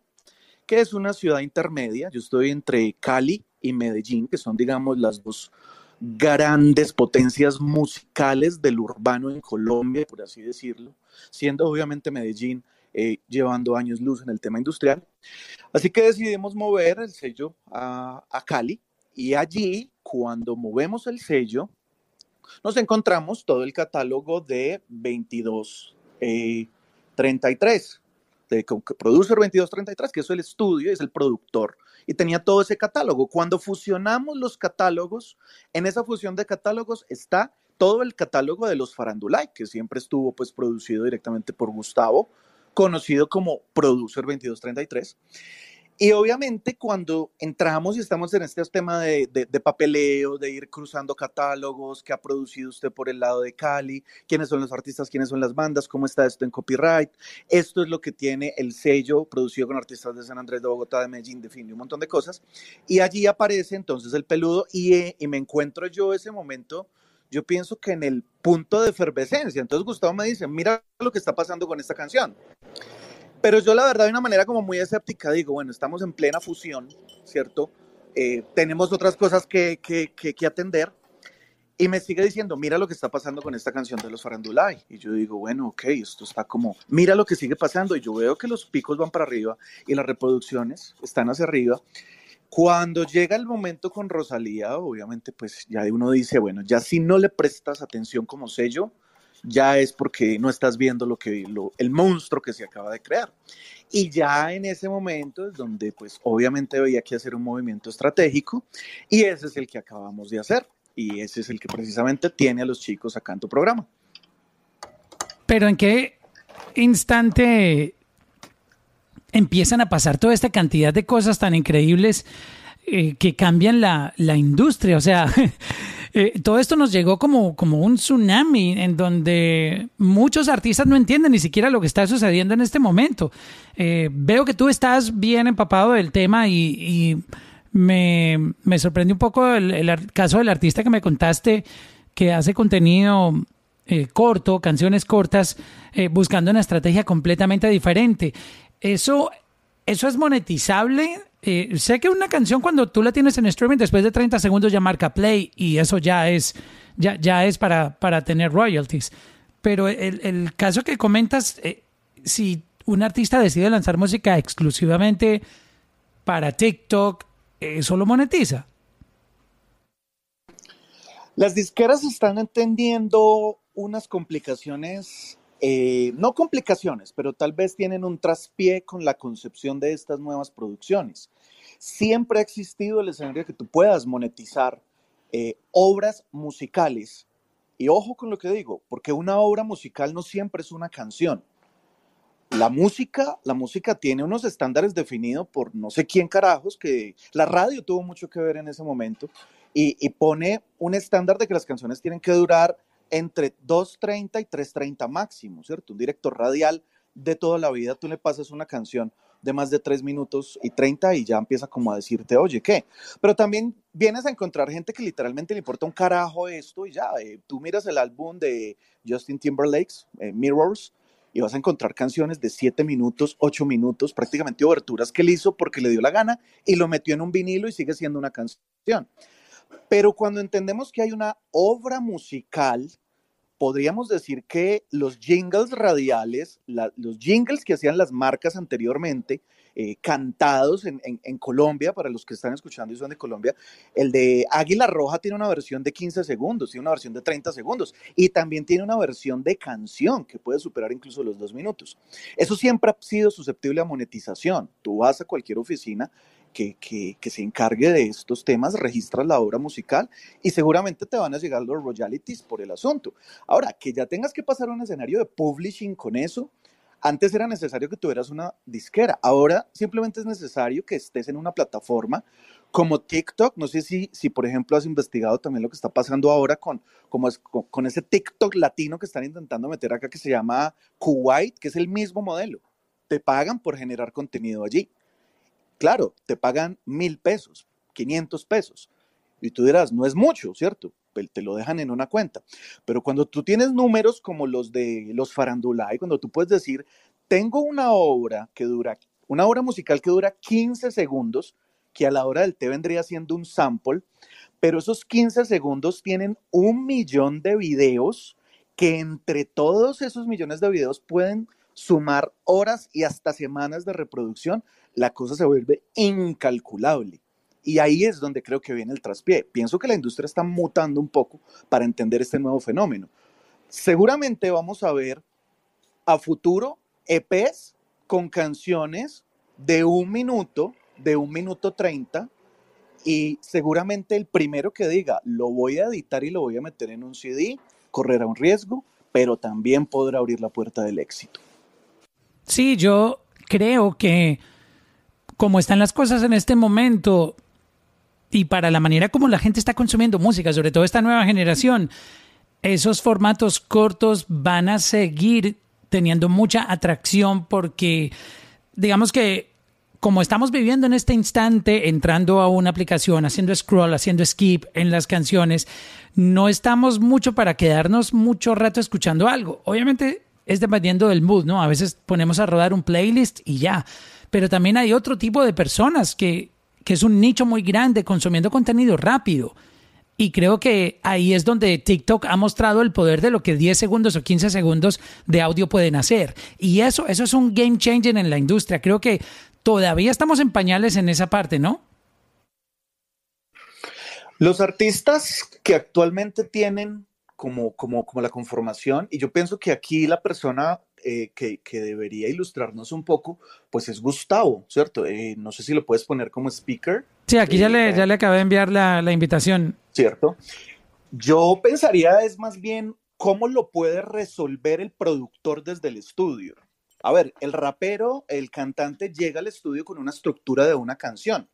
Speaker 7: que es una ciudad intermedia. Yo estoy entre Cali y Medellín, que son, digamos, las dos grandes potencias musicales del urbano en Colombia, por así decirlo, siendo obviamente Medellín eh, llevando años luz en el tema industrial. Así que decidimos mover el sello a, a Cali y allí, cuando movemos el sello, nos encontramos todo el catálogo de 2233, eh, de Producer 2233, que es el estudio, es el productor, y tenía todo ese catálogo. Cuando fusionamos los catálogos, en esa fusión de catálogos está todo el catálogo de los Farandulay, que siempre estuvo pues producido directamente por Gustavo, conocido como Producer 2233. Y obviamente cuando entramos y estamos en este tema de, de, papeleo, de ir cruzando catálogos, que ha producido usted por el lado de Cali, quiénes son los artistas, quiénes son las bandas, cómo está esto en copyright, esto es lo que tiene el sello producido con artistas de San Andrés, de Bogotá, de Medellín, de fin, un montón de cosas. Y allí aparece entonces el peludo y, eh, y me encuentro yo ese momento yo pienso que en el punto de efervescencia. Entonces Gustavo me dice, mira lo que está pasando con esta canción. Pero yo la verdad de una manera como muy escéptica digo, bueno, estamos en plena fusión, ¿cierto? Eh, tenemos otras cosas que, que, que, atender. Y me sigue diciendo, mira lo que está pasando con esta canción de los Farandulay. Y yo digo, bueno, ok, esto está como, mira lo que sigue pasando. Y yo veo que los picos van para arriba y las reproducciones están hacia arriba. Cuando llega el momento con Rosalía, obviamente, pues ya uno dice, bueno, ya si no le prestas atención como sello, ya es porque no estás viendo lo que el monstruo que se acaba de crear. Y ya en ese momento es donde pues obviamente había que hacer un movimiento estratégico y ese es el que acabamos de hacer y ese es el que precisamente tiene a los chicos acá en tu programa.
Speaker 1: Pero ¿en qué instante empiezan a pasar toda esta cantidad de cosas tan increíbles eh, que cambian la, la industria? O sea, [laughs] eh, todo esto nos llegó como, como un tsunami en donde muchos artistas no entienden ni siquiera lo que está sucediendo en este momento. Eh, veo que tú estás bien empapado del tema y, me, me sorprende un poco el, caso del artista que me contaste que hace contenido eh, corto, canciones cortas, eh, buscando una estrategia completamente diferente. Eso, eso es monetizable. Eh, sé que una canción cuando tú la tienes en streaming después de 30 segundos ya marca play y eso ya es, ya, ya es para, para tener royalties. Pero el, el caso que comentas, eh, si un artista decide lanzar música exclusivamente para TikTok, eso lo monetiza.
Speaker 7: Las disqueras están entendiendo unas complicaciones, eh, no complicaciones, pero tal vez tienen un traspié con la concepción de estas nuevas producciones. Siempre ha existido el escenario que tú puedas monetizar eh, obras musicales. Y ojo con lo que digo, porque una obra musical no siempre es una canción. La música, la música tiene unos estándares definidos por no sé quién carajos, que la radio tuvo mucho que ver en ese momento, y, y pone un estándar de que las canciones tienen que durar entre 2.30 y 3.30 máximo, ¿cierto? Un director radial de toda la vida, tú le pasas una canción de más de 3 minutos y 30 y ya empieza como a decirte, oye, ¿qué? Pero también vienes a encontrar gente que literalmente le importa un carajo esto y ya, eh, tú miras el álbum de Justin Timberlake's eh, Mirrors y vas a encontrar canciones de 7 minutos, 8 minutos, prácticamente oberturas que él hizo porque le dio la gana y lo metió en un vinilo y sigue siendo una canción. Pero cuando entendemos que hay una obra musical, podríamos decir que los jingles radiales, los jingles que hacían las marcas anteriormente, eh, cantados en- en Colombia, para los que están escuchando y son de Colombia, el de Águila Roja tiene una versión de 15 segundos, tiene una versión de 30 segundos y también tiene una versión de canción que puede superar incluso los dos minutos. Eso siempre ha sido susceptible a monetización. Tú vas a cualquier oficina que, se encargue de estos temas, registras la obra musical y seguramente te van a llegar los royalties por el asunto. Ahora, que ya tengas que pasar un escenario de publishing con eso, antes era necesario que tuvieras una disquera, ahora simplemente es necesario que estés en una plataforma como TikTok. No sé si, si por ejemplo, has investigado también lo que está pasando ahora con, como con ese TikTok latino que están intentando meter acá que se llama Kuwait, que es el mismo modelo. Te pagan por generar contenido allí. Claro, te pagan mil pesos, 500 pesos. Y tú dirás, no es mucho, ¿cierto? Te lo dejan en una cuenta. Pero cuando tú tienes números como los de los farandulay, cuando tú puedes decir, tengo una obra que dura, una obra musical que dura 15 segundos, que a la hora del té vendría siendo un sample, pero esos 15 segundos tienen un millón de videos que entre todos esos millones de videos pueden sumar horas y hasta semanas de reproducción, la cosa se vuelve incalculable. Y ahí es donde creo que viene el traspié. Pienso que la industria está mutando un poco para entender este nuevo fenómeno. Seguramente vamos a ver a futuro EPs con canciones de un minuto, de un minuto treinta, y seguramente el primero que diga, lo voy a editar y lo voy a meter en un CD, correrá un riesgo, pero también podrá abrir la puerta del éxito.
Speaker 1: Sí, yo creo que como están las cosas en este momento y para la manera como la gente está consumiendo música, sobre todo esta nueva generación, esos formatos cortos van a seguir teniendo mucha atracción porque digamos que como estamos viviendo en este instante, entrando a una aplicación, haciendo scroll, haciendo skip en las canciones, no estamos mucho para quedarnos mucho rato escuchando algo. Obviamente es dependiendo del mood, ¿no? A veces ponemos a rodar un playlist y ya. Pero también hay otro tipo de personas que, que es un nicho muy grande consumiendo contenido rápido. Y creo que ahí es donde TikTok ha mostrado el poder de lo que 10 segundos o 15 segundos de audio pueden hacer. Y eso, eso es un game changer en la industria. Creo que todavía estamos en pañales en esa parte, ¿no?
Speaker 7: Los artistas que actualmente tienen como, como, como la conformación, y yo pienso que aquí la persona eh, que, que, debería ilustrarnos un poco, pues es Gustavo, ¿cierto? Eh, no sé si lo puedes poner como speaker.
Speaker 1: Sí, aquí ya, le, ya le acabé de enviar la, la invitación.
Speaker 7: ¿Cierto? Yo pensaría es más bien ¿cómo lo puede resolver el productor desde el estudio? A ver, el rapero, el cantante llega al estudio con una estructura de una canción.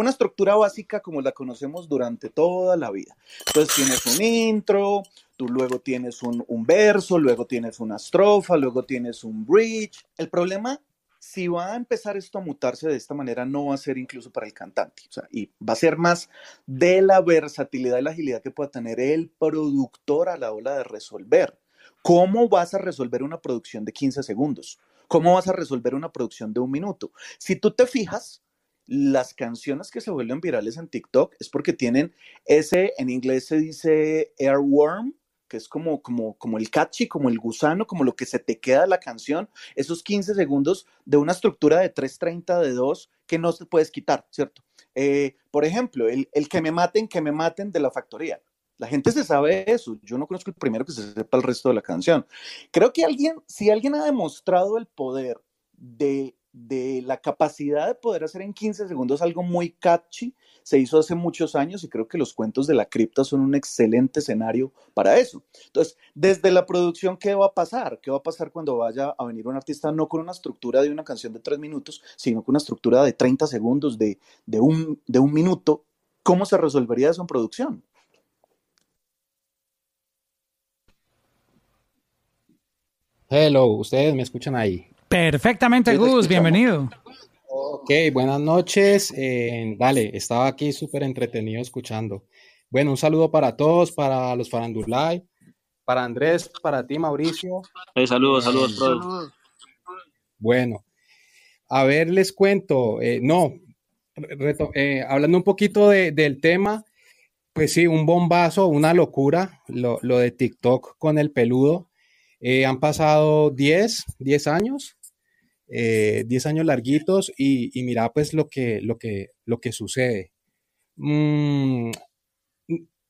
Speaker 7: Una estructura básica como la conocemos durante toda la vida. Entonces tienes un intro, tú luego tienes un, verso, luego tienes una estrofa, luego tienes un bridge. El problema si va a empezar esto a mutarse de esta manera, no va a ser incluso para el cantante. O sea, y va a ser más de la versatilidad y la agilidad que pueda tener el productor a la hora de resolver. ¿Cómo vas a resolver una producción de 15 segundos? ¿Cómo vas a resolver una producción de un minuto? Si tú te fijas, las canciones que se vuelven virales en TikTok es porque tienen ese, en inglés se dice airworm, que es como, como, como el catchy, como el gusano, como lo que se te queda de la canción, esos 15 segundos de una estructura de 3.30 de 2 que no se puedes quitar, ¿cierto? Eh, por ejemplo, el, el que me maten, que me maten de la factoría. La gente se sabe eso. Yo no conozco el primero que se sepa el resto de la canción. Creo que alguien, si alguien ha demostrado el poder de de la capacidad de poder hacer en 15 segundos algo muy catchy se hizo hace muchos años y creo que los cuentos de la cripta son un excelente escenario para eso. Entonces, desde la producción, ¿qué va a pasar? ¿Qué va a pasar cuando vaya a venir un artista no con una estructura de una canción de tres minutos, sino con una estructura de 30 segundos, de, de, un, de un minuto? ¿Cómo se resolvería eso en producción?
Speaker 8: Hello, ustedes me escuchan ahí.
Speaker 1: Perfectamente, Gus, bienvenido.
Speaker 8: Ok, buenas noches. Eh, dale, estaba aquí súper entretenido escuchando. Bueno, un saludo para todos, para los Farandulay, para Andrés, para ti, Mauricio.
Speaker 3: Eh, saludos, saludos,
Speaker 8: Eh,
Speaker 3: brother.
Speaker 8: Bueno, a ver, les cuento. eh, no, reto- eh, hablando un poquito de- del tema, pues sí, un bombazo, una locura, lo, lo de TikTok con el peludo. Eh, han pasado 10, 10 años, eh, 10 años larguitos y, mira pues lo que, lo que, lo que sucede. Mm,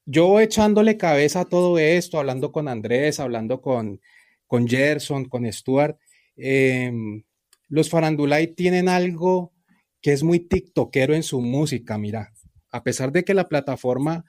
Speaker 8: yo echándole cabeza a todo esto, hablando con Andrés, hablando con, con Gerson, con Stuart, em, los Farandulay tienen algo que es muy tiktokero en su música, mira. A pesar de que la plataforma,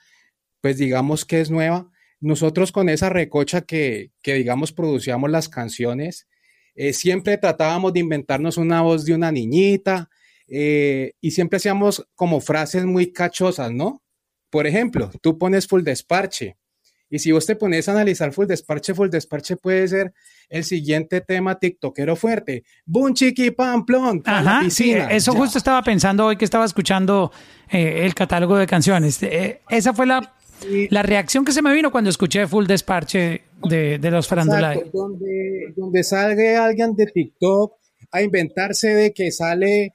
Speaker 8: pues digamos que es nueva, nosotros con esa recocha que, que digamos producíamos las canciones, eh, siempre tratábamos de inventarnos una voz de una niñita eh, y siempre hacíamos como frases muy cachosas, ¿no? Por ejemplo, tú pones full desparche y si vos te pones a analizar full desparche, full desparche puede ser el siguiente tema tiktokero fuerte. Boom, chiqui, pam, plon,
Speaker 1: Ajá, sí, eso
Speaker 8: Ya.
Speaker 1: justo estaba pensando hoy que estaba escuchando eh, el catálogo de canciones. Eh, esa fue la, la reacción que se me vino cuando escuché Full Desparche de, de los Farandulay.
Speaker 8: Donde, donde salga alguien de TikTok a inventarse de que sale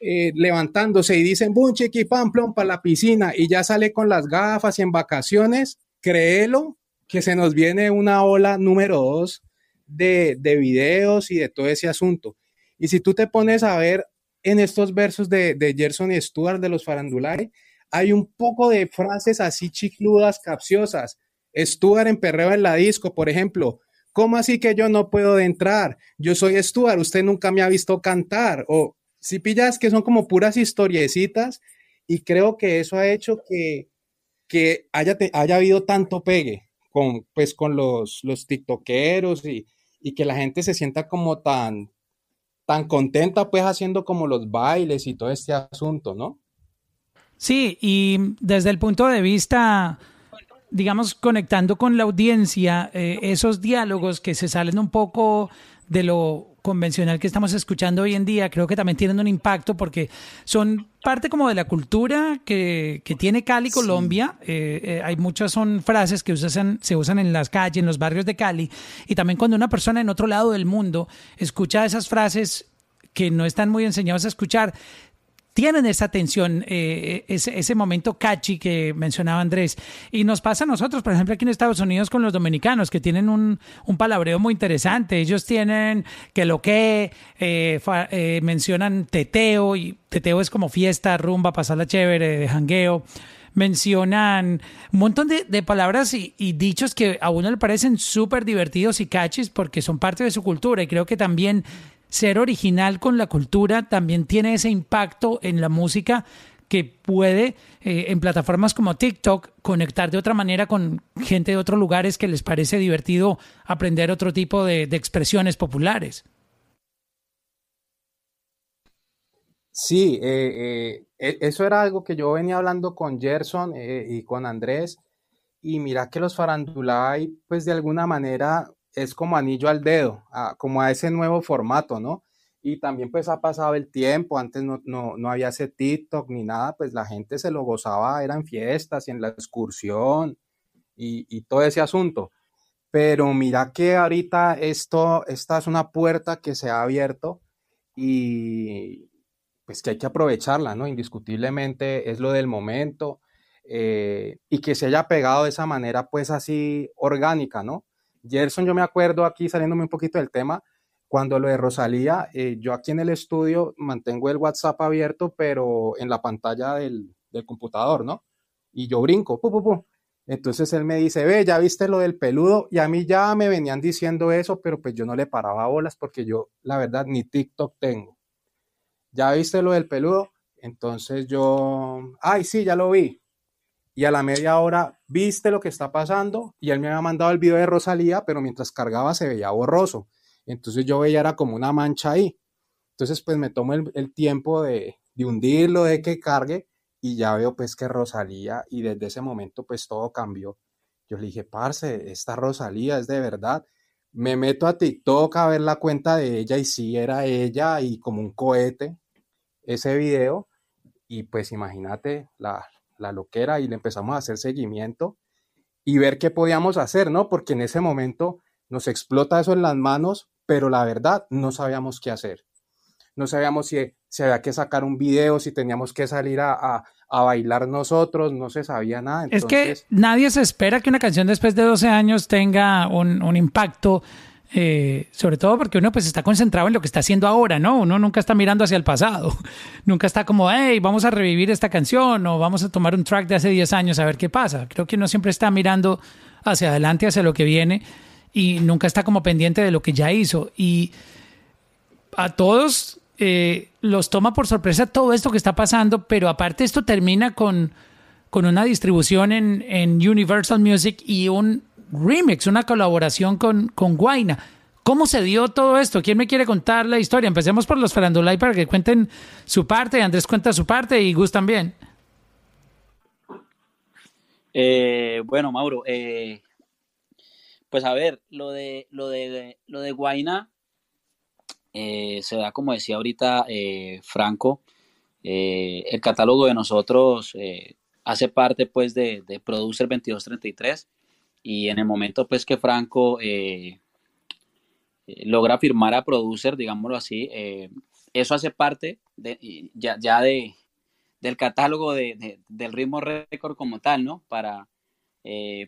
Speaker 8: eh, levantándose y dicen, boom, chiqui, pam, plom, para la piscina y ya sale con las gafas y en vacaciones, créelo que se nos viene una ola número dos de, de videos y de todo ese asunto. Y si tú te pones a ver en estos versos de, de Gerson y Stuart de los Farandulay, hay un poco de frases así chicludas, capciosas. Stuart en Perreo en la disco, por ejemplo. ¿Cómo así que yo no puedo entrar? Yo soy Stuart, usted nunca me ha visto cantar. O si pillas que son como puras historiecitas y creo que eso ha hecho que, que haya, haya habido tanto pegue con, pues, con los, los tiktokeros y, y que la gente se sienta como tan, tan contenta pues haciendo como los bailes y todo este asunto, ¿no?
Speaker 1: Sí, y desde el punto de vista, digamos, conectando con la audiencia, eh, esos diálogos que se salen un poco de lo convencional que estamos escuchando hoy en día, creo que también tienen un impacto porque son parte como de la cultura que, que tiene Cali, Colombia. Eh, eh, hay muchas son frases que usan, se usan en las calles, en los barrios de Cali, y también cuando una persona en otro lado del mundo escucha esas frases que no están muy enseñados a escuchar, tienen esa tensión, eh, ese, momento catchy que mencionaba Andrés. Y nos pasa a nosotros, por ejemplo, aquí en Estados Unidos con los dominicanos, que tienen un, un palabreo muy interesante. Ellos tienen que lo que eh, eh, mencionan teteo, y teteo es como fiesta, rumba, pasarla chévere, de jangueo. Mencionan un montón de, palabras y, dichos que a uno le parecen súper divertidos y catchys porque son parte de su cultura. Y creo que también ser original con la cultura también tiene ese impacto en la música que puede eh, en plataformas como TikTok conectar de otra manera con gente de otros lugares que les parece divertido aprender otro tipo de, expresiones populares.
Speaker 8: Sí, eh, eh, e- eso era algo que yo venía hablando con Gerson y con Andrés, y mira que los Farandulay, pues de alguna manera es como anillo al dedo, como a ese nuevo formato, ¿no? Y también pues ha pasado el tiempo, antes no, no, no había ese TikTok ni nada, pues la gente se lo gozaba, eran fiestas y en la excursión y, y todo ese asunto. Pero mira que ahorita esto, esta es una puerta que se ha abierto y pues que hay que aprovecharla, ¿no? Indiscutiblemente es lo del momento eh, y que se haya pegado de esa manera pues así orgánica, ¿no? Gerson, yo me acuerdo aquí saliéndome un poquito del tema, cuando lo de Rosalía, eh, yo aquí en el estudio mantengo el WhatsApp abierto, pero en la pantalla del, del computador, ¿no? Y yo brinco, pu, pu, pu. Entonces él me dice, ve, ya viste lo del peludo, y a mí ya me venían diciendo eso, pero pues yo no le paraba bolas porque yo, la verdad, ni TikTok tengo. ¿Ya viste lo del peludo? Entonces yo, ay, sí, ya lo vi. Y a la media hora, ¿viste lo que está pasando? Y él me había mandado el video de Rosalía, pero mientras cargaba se veía borroso. Entonces yo veía era como una mancha ahí. Entonces pues me tomo el, el tiempo de, de hundirlo, de que cargue, y ya veo pues que Rosalía, y desde ese momento pues todo cambió. Yo le dije, parce, esta Rosalía es de verdad. Me meto a TikTok a ver la cuenta de ella y sí era ella y como un cohete ese video y pues imagínate la, la loquera y le empezamos a hacer seguimiento y ver qué podíamos hacer, ¿no? Porque en ese momento nos explota eso en las manos, pero la verdad no sabíamos qué hacer. No sabíamos si, si había que sacar un video, si teníamos que salir a, a, a bailar nosotros, no se sabía nada.
Speaker 1: Es que nadie se espera que una canción después de 12 años tenga un, un impacto, eh, sobre todo porque uno pues está concentrado en lo que está haciendo ahora, ¿no? Uno nunca está mirando hacia el pasado, [laughs] nunca está como, hey, vamos a revivir esta canción o vamos a tomar un track de hace 10 años a ver qué pasa. Creo que uno siempre está mirando hacia adelante, hacia lo que viene y nunca está como pendiente de lo que ya hizo. Y a todos eh, los toma por sorpresa todo esto que está pasando, pero aparte esto termina con, con una distribución en, en Universal Music y un remix, una colaboración con, con Guaina. ¿Cómo se dio todo esto? ¿Quién me quiere contar la historia? Empecemos por los Farandulay para que cuenten su parte. Andrés cuenta su parte y Gus también.
Speaker 3: Eh, bueno, Mauro, eh, pues a ver, lo de lo de lo de Guaina eh, se da como decía ahorita Franco, el catálogo de nosotros hace parte pues de, de Producer 2233 y en el momento pues que Franco eh, eh, logra firmar a Producer, digámoslo así, eh, eso hace parte ya, ya de, del catálogo de, de- del ritmo récord como tal, ¿no? Para,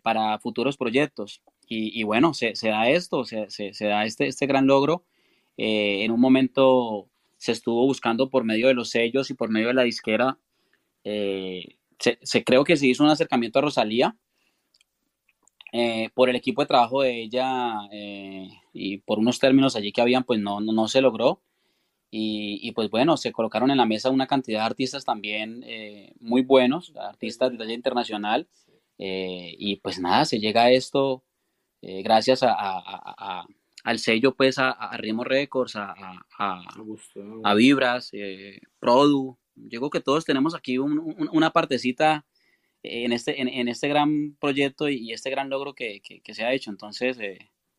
Speaker 3: para futuros proyectos. Y, bueno, se, da esto, se, se- se da este, este gran logro. En un momento se estuvo buscando por medio de los sellos y por medio de la disquera. se- creo que se hizo un acercamiento a Rosalía eh, por el equipo de trabajo de ella eh, y por unos términos allí que habían, pues no, no, no se logró. Y, y, pues bueno, se colocaron en la mesa una cantidad de artistas también eh, muy buenos, artistas de talla internacional. eh, y pues nada, se llega a esto eh, gracias a, a- a- al sello, pues a, Ritmo Records, a, a- a- a Vibras, eh, Produ. Yo creo que todos tenemos aquí un- un- una partecita en este, en, en este gran proyecto y, y este gran logro que, que- que se ha hecho. Entonces, eh,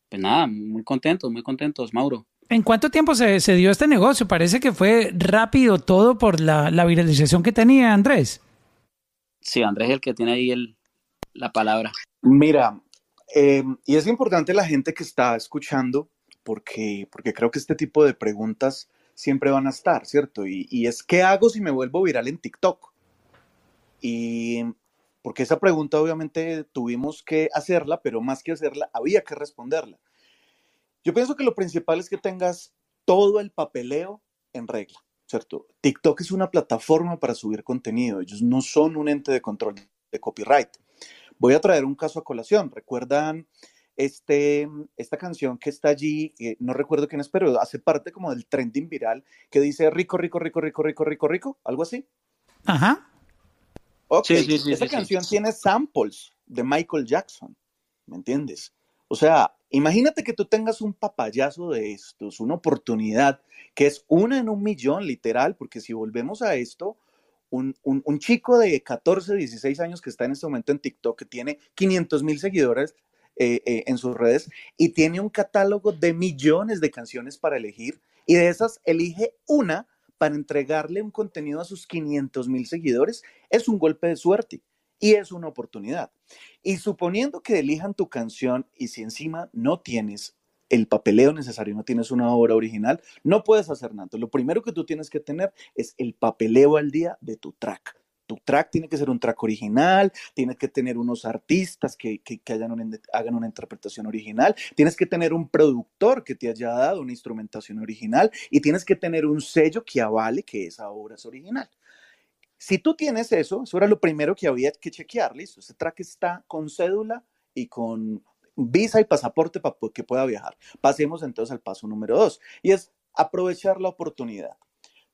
Speaker 3: pues nada, muy contentos, muy contentos, Mauro.
Speaker 1: ¿En cuánto tiempo se, se dio este negocio? Parece que fue rápido todo por la, la viralización que tenía Andrés.
Speaker 3: Sí, Andrés es el que tiene ahí el, la palabra.
Speaker 7: Mira, eh, y es importante la gente que está escuchando, porque, porque creo que este tipo de preguntas siempre van a estar, ¿cierto? Y, y es, ¿qué hago si me vuelvo viral en TikTok? Y porque esa pregunta obviamente tuvimos que hacerla, pero más que hacerla, había que responderla. Yo pienso que lo principal es que tengas todo el papeleo en regla, ¿cierto? TikTok es una plataforma para subir contenido, ellos no son un ente de control de copyright. Voy a traer un caso a colación. ¿Recuerdan este, esta canción que está allí? No recuerdo quién es, pero hace parte como del trending viral que dice rico, rico, rico, rico, rico, rico, rico, algo así.
Speaker 1: Ajá.
Speaker 7: Ok,
Speaker 3: Sí, sí, sí,
Speaker 7: esa canción tiene samples de Michael Jackson, ¿me entiendes? O sea, imagínate que tú tengas un papayazo de estos, una oportunidad que es una en un millón, literal, porque si volvemos a esto, un, un- un chico de 14, 16 años que está en este momento en TikTok, que tiene 500 mil seguidores eh, eh, en sus redes y tiene un catálogo de millones de canciones para elegir, y de esas elige una para entregarle un contenido a sus 500 mil seguidores, es un golpe de suerte y es una oportunidad. Y suponiendo que elijan tu canción y si encima no tienes el papeleo necesario, no tienes una obra original, no puedes hacer nada. Lo primero que tú tienes que tener es el papeleo al día de tu track. Tu track tiene que ser un track original, tienes que tener unos artistas que, que- hagan una interpretación original, tienes que tener un productor que te haya dado una instrumentación original y tienes que tener un sello que avale que esa obra es original. Si tú tienes eso, eso era lo primero que había que chequear, listo. Ese track está con cédula y con visa y pasaporte para que pueda viajar. Pasemos entonces al paso número dos, y es aprovechar la oportunidad.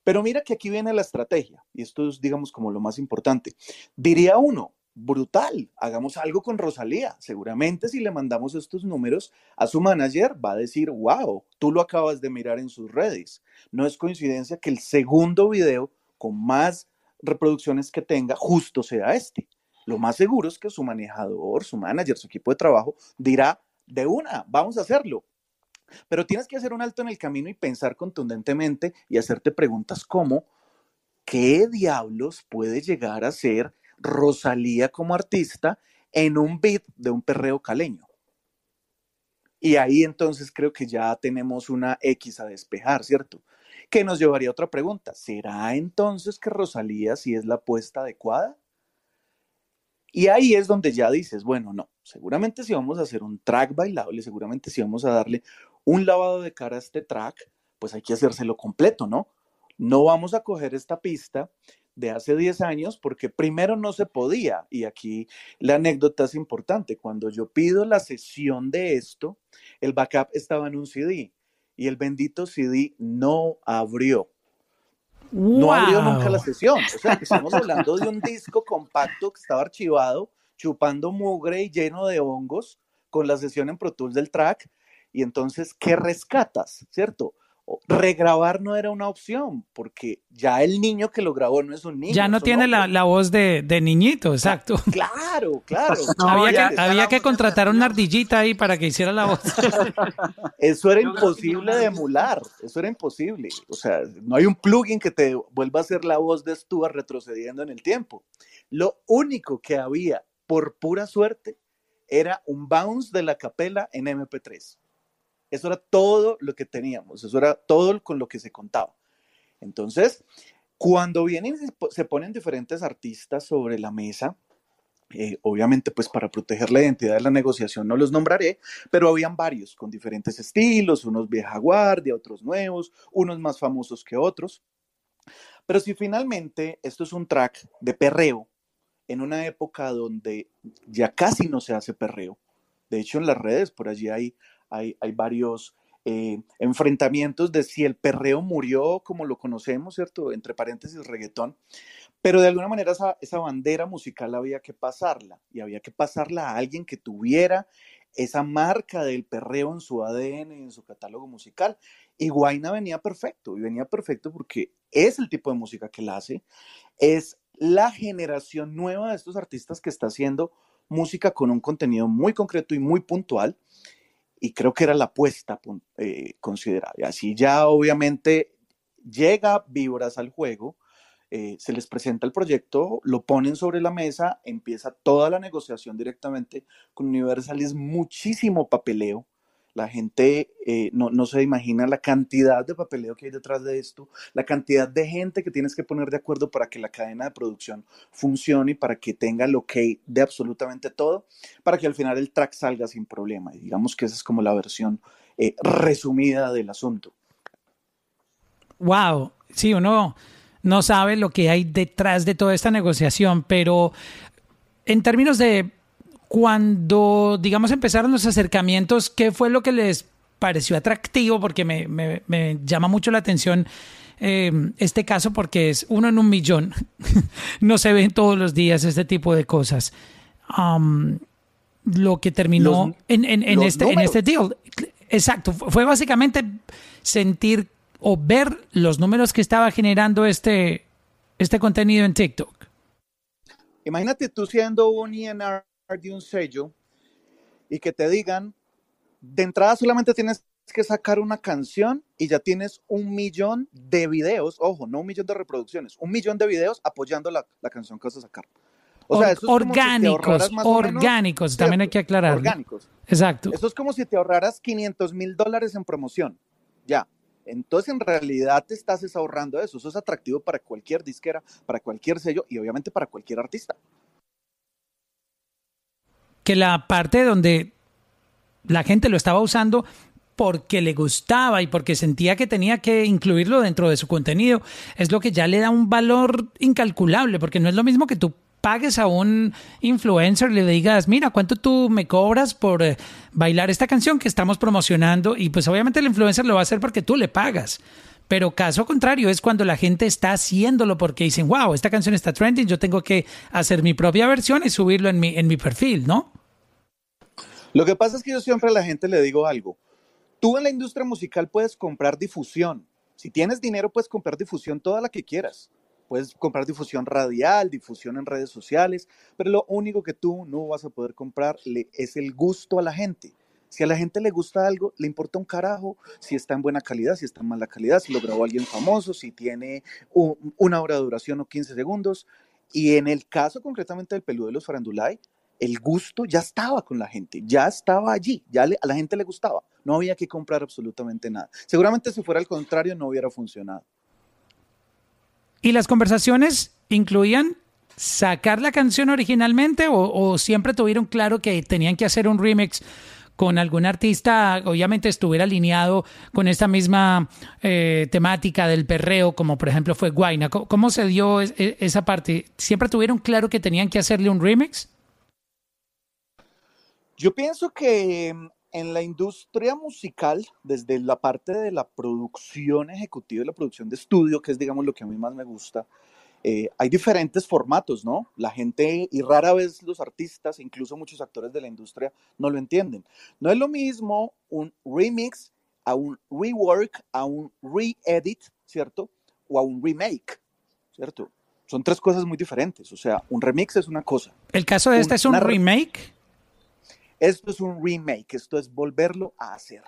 Speaker 7: Pero mira que aquí viene la estrategia, y esto es, digamos, como lo más importante. Diría uno, brutal, hagamos algo con Rosalía. Seguramente si le mandamos estos números a su manager, va a decir, wow, tú lo acabas de mirar en sus redes. No es coincidencia que el segundo video con más reproducciones que tenga justo sea este. Lo más seguro es que su manejador, su manager, su equipo de trabajo dirá, de una, vamos a hacerlo. Pero tienes que hacer un alto en el camino y pensar contundentemente y hacerte preguntas como, ¿qué diablos puede llegar a ser Rosalía como artista en un beat de un perreo caleño? Y ahí entonces creo que ya tenemos una X a despejar, ¿cierto? Que nos llevaría a otra pregunta. ¿Será entonces que Rosalía sí es la apuesta adecuada? Y ahí es donde ya dices, bueno, no, seguramente si vamos a hacer un track bailable, seguramente si vamos a darle un lavado de cara a este track, pues hay que hacérselo completo, ¿no? No vamos a coger esta pista de hace 10 años porque primero no se podía, y aquí la anécdota es importante, cuando yo pido la sesión de esto, el backup estaba en un CD y el bendito CD no abrió. No abrió nunca la sesión. O sea, estamos hablando de un disco compacto que estaba archivado, chupando mugre y lleno de hongos, con la sesión en Pro Tools del track. Y entonces, ¿qué rescatas? ¿Cierto? Regrabar no era una opción, porque ya el niño que lo grabó no es un niño.
Speaker 1: Ya no tiene la, voz de, de niñito, exacto. [laughs]
Speaker 7: Claro, claro. [laughs]
Speaker 6: No,
Speaker 1: había que, había que contratar una ardillita ahí para que hiciera la voz. [laughs]
Speaker 7: Eso era imposible de emular, eso era imposible. O sea, no hay un plugin que te vuelva a hacer la voz de Stuart retrocediendo en el tiempo. Lo único que había, por pura suerte, era un bounce de la capela en MP3. Eso era todo lo que teníamos, eso era todo con lo que se contaba. Entonces, cuando vienen y se po- se ponen diferentes artistas sobre la mesa, eh, obviamente pues para proteger la identidad de la negociación no los nombraré, pero habían varios con diferentes estilos, unos vieja guardia, otros nuevos, unos más famosos que otros. Pero si finalmente esto es un track de perreo, en una época donde ya casi no se hace perreo, de hecho en las redes por allí hay, hay, hay varios eh, enfrentamientos de si el perreo murió como lo conocemos, ¿cierto? Entre paréntesis reggaetón, pero de alguna manera esa, esa bandera musical había que pasarla y había que pasarla a alguien que tuviera esa marca del perreo en su ADN, en su catálogo musical. Y Guaina venía perfecto, y venía perfecto porque es el tipo de música que él hace, es la generación nueva de estos artistas que está haciendo música con un contenido muy concreto y muy puntual, y creo que era la apuesta eh, considerable. Así ya obviamente llega Víboras al juego, eh, se les presenta el proyecto, lo ponen sobre la mesa, empieza toda la negociación directamente con Universal, es muchísimo papeleo. La gente eh, no, no se imagina la cantidad de papeleo que hay detrás de esto, la cantidad de gente que tienes que poner de acuerdo para que la cadena de producción funcione y para que tenga el ok de absolutamente todo, para que al final el track salga sin problema. Y digamos que esa es como la versión eh, resumida del asunto.
Speaker 1: Wow, sí, uno no sabe lo que hay detrás de toda esta negociación, pero en términos de cuando, digamos, empezaron los acercamientos, ¿qué fue lo que les pareció atractivo? Porque me, me- me llama mucho la atención eh, este caso porque es uno en un millón. [laughs] no se ven todos los días este tipo de cosas. Um, lo que terminó
Speaker 7: Los-
Speaker 1: en, en- este, en este deal. Exacto, fue básicamente sentir o ver los números que estaba generando este, este contenido en TikTok.
Speaker 7: Imagínate tú siendo un ENR de un sello y que te digan, de entrada solamente tienes que sacar una canción y ya tienes un millón de videos, ojo, no un millón de reproducciones, un millón de videos apoyando la, la canción que vas a sacar. O sea, eso es como si te
Speaker 1: orgánicos,
Speaker 7: más menos-
Speaker 1: orgánicos, también hay que aclararlo.
Speaker 7: Orgánicos.
Speaker 1: Exacto.
Speaker 7: Eso es como si te ahorraras 500 mil dólares en promoción. Ya. Entonces, en realidad te estás es ahorrando eso. Eso es atractivo para cualquier disquera, para cualquier sello y obviamente para cualquier artista.
Speaker 1: Que la parte donde la gente lo estaba usando porque le gustaba y porque sentía que tenía que incluirlo dentro de su contenido, es lo que ya le da un valor incalculable, porque no es lo mismo que tú pagues a un influencer y le digas, mira, ¿cuánto tú me cobras por eh, bailar esta canción que estamos promocionando? Y pues obviamente el influencer lo va a hacer porque tú le pagas. Pero caso contrario es cuando la gente está haciéndolo porque dicen, wow, esta canción está trending, yo tengo que hacer mi propia versión y subirlo en mi, en mi perfil, ¿no?
Speaker 7: Lo que pasa es que yo siempre a la gente le digo algo. Tú en la industria musical puedes comprar difusión. Si tienes dinero, puedes comprar difusión toda la que quieras. Puedes comprar difusión radial, difusión en redes sociales, pero lo único que tú no vas a poder comprar le- es el gusto a la gente. Si a la gente le gusta algo, le importa un carajo si está en buena calidad, si está en mala calidad, si lo grabó alguien famoso, si tiene u- una hora de duración o 15 segundos. Y en el caso concretamente del peludo de los farandulay, el gusto ya estaba con la gente, ya estaba allí, ya le- a la gente le gustaba, no había que comprar absolutamente nada. Seguramente si fuera al contrario no hubiera funcionado.
Speaker 1: ¿Y las conversaciones incluían sacar la canción originalmente o, o siempre tuvieron claro que tenían que hacer un remix con algún artista, obviamente estuviera alineado con esta misma eh, temática del perreo, como por ejemplo fue Guaina? ¿Cómo, se dio e- esa parte? ¿Siempre tuvieron claro que tenían que hacerle un remix?
Speaker 7: Yo pienso que mm, en la industria musical, desde la parte de la producción ejecutiva y la producción de estudio, que es digamos lo que a mí más me gusta, eh, hay diferentes formatos, ¿no? La gente y rara vez los artistas, incluso muchos actores de la industria, no lo entienden. No es lo mismo un remix a un rework, a un re-edit, ¿cierto? O a un remake, ¿cierto? Son tres cosas muy diferentes. O sea, un remix es una cosa.
Speaker 1: ¿El caso de este es un remake?
Speaker 7: Esto es un remake, esto es volverlo a hacer.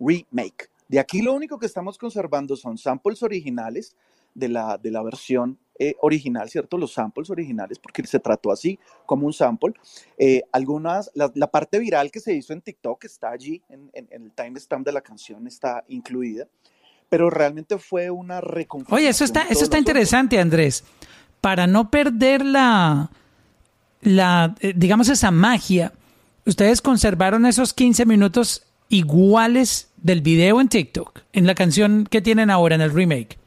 Speaker 7: Remake. De aquí lo único que estamos conservando son samples originales de la, de la versión eh, original, ¿cierto? Los samples originales, porque se trató así como un sample. Eh, algunas, la, la parte viral que se hizo en TikTok está allí, en, en- en el timestamp de la canción está incluida, pero realmente fue una reconfiguración.
Speaker 1: Oye, eso está, eso está interesante, Andrés. Para no perder la, la eh, digamos, esa magia, ustedes conservaron esos 15 minutos iguales del video en TikTok, en la canción que tienen ahora en el remake.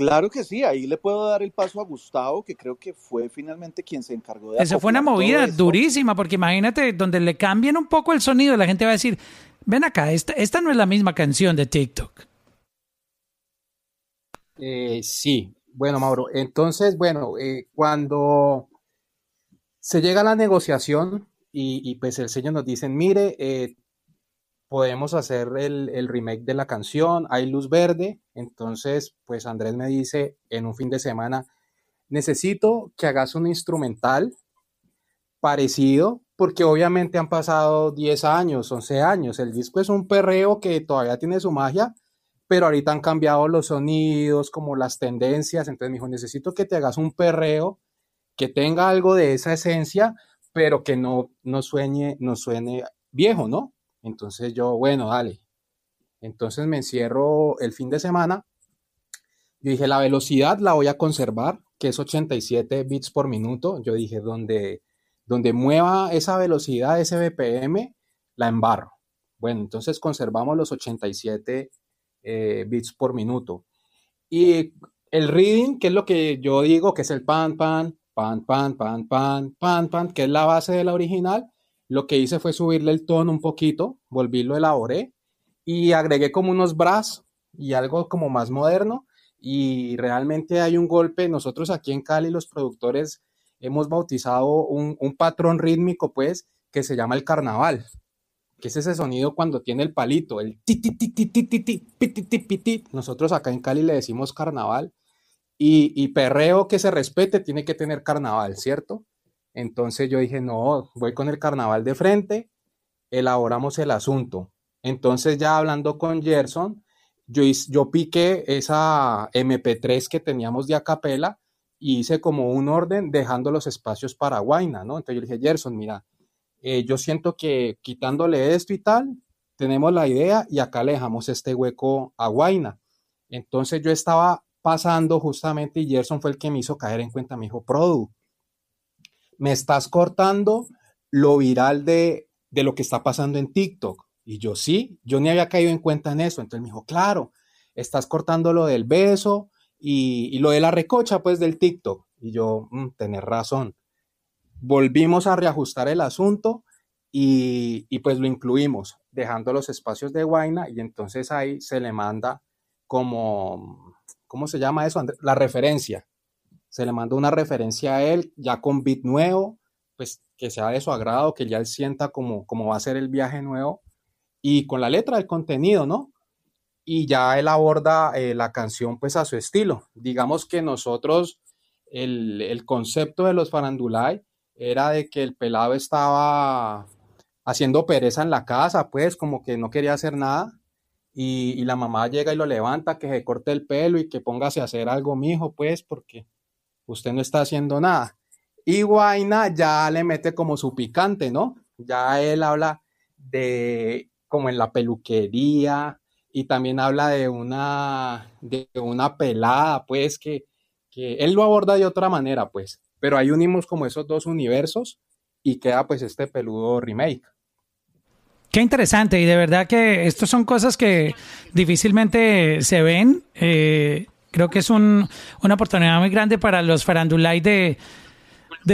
Speaker 7: Claro que sí, ahí le puedo dar el paso a Gustavo, que creo que fue finalmente quien se encargó de
Speaker 1: Eso fue una movida durísima, porque imagínate, donde le cambien un poco el sonido, la gente va a decir, ven acá, esta, esta no es la misma canción de TikTok.
Speaker 8: Eh, sí, bueno, Mauro. Entonces, bueno, eh, cuando se llega a la negociación y, y, pues el sello nos dicen, mire, eh, podemos hacer el, el remake de la canción, hay luz verde. Entonces, pues Andrés me dice en un fin de semana, necesito que hagas un instrumental parecido, porque obviamente han pasado 10 años, 11 años. El disco es un perreo que todavía tiene su magia, pero ahorita han cambiado los sonidos, como las tendencias. Entonces me dijo, necesito que te hagas un perreo que tenga algo de esa esencia, pero que no, no, sueñe, no suene viejo, ¿no? Entonces yo, bueno, dale. Entonces me encierro el fin de semana. Yo dije, la velocidad la voy a conservar, que es 87 bits por minuto. Yo dije, donde, donde mueva esa velocidad, ese BPM, la embarro. Bueno, entonces conservamos los 87 eh, bits por minuto. Y el reading, que es lo que yo digo, que es el pan, pan, pan, pan, pan, pan, pan, pan, que es la base de la original, lo que hice fue subirle el tono un poquito, volví lo elaboré y agregué como unos brass y algo como más moderno y realmente hay un golpe. Nosotros aquí en Cali, los productores, hemos bautizado un, un patrón rítmico, pues, que se llama el carnaval, que es ese sonido cuando tiene el palito, el ti ti ti ti ti ti ti piti, ti, piti. Nosotros acá en Cali le decimos carnaval y, y perreo que se respete tiene que tener carnaval, ¿cierto? Entonces yo dije, no, voy con el carnaval de frente, elaboramos el asunto. Entonces ya hablando con Gerson, yo, yo piqué esa MP3 que teníamos de acapela y hice como un orden dejando los espacios para Guaina, ¿no? Entonces yo dije, Gerson, mira, eh, yo siento que quitándole esto y tal, tenemos la idea y acá le dejamos este hueco a Guaina. Entonces yo estaba pasando justamente y Gerson fue el que me hizo caer en cuenta, me dijo, Produ, me estás cortando lo viral de, de lo que está pasando en TikTok. Y yo sí, yo ni había caído en cuenta en eso. Entonces me dijo, claro, estás cortando lo del beso y, y lo de la recocha, pues del TikTok. Y yo, "Mm, tenés razón. Volvimos a reajustar el asunto y, y pues lo incluimos, dejando los espacios de Guaina y entonces ahí se le manda como, ¿cómo se llama eso? La referencia. Se le manda una referencia a él ya con beat nuevo, pues que sea de su agrado, que ya él sienta como, va a ser el viaje nuevo y con la letra del contenido, ¿no? Y ya él aborda eh, la canción pues a su estilo. Digamos que nosotros, el, el concepto de los farandulay era de que el pelado estaba haciendo pereza en la casa, pues como que no quería hacer nada. Y, y la mamá llega y lo levanta, que se corte el pelo y que póngase a hacer algo, mijo, pues, porque usted no está haciendo nada. Y Guaina ya le mete como su picante, ¿no? Ya él habla de como en la peluquería y también habla de una, de una pelada, pues, que, que él lo aborda de otra manera, pues. Pero ahí unimos como esos dos universos y queda pues este peludo remake.
Speaker 1: Qué interesante y de verdad que estas son cosas que difícilmente se ven. Eh, creo que es un, una oportunidad muy grande para los farandulay de,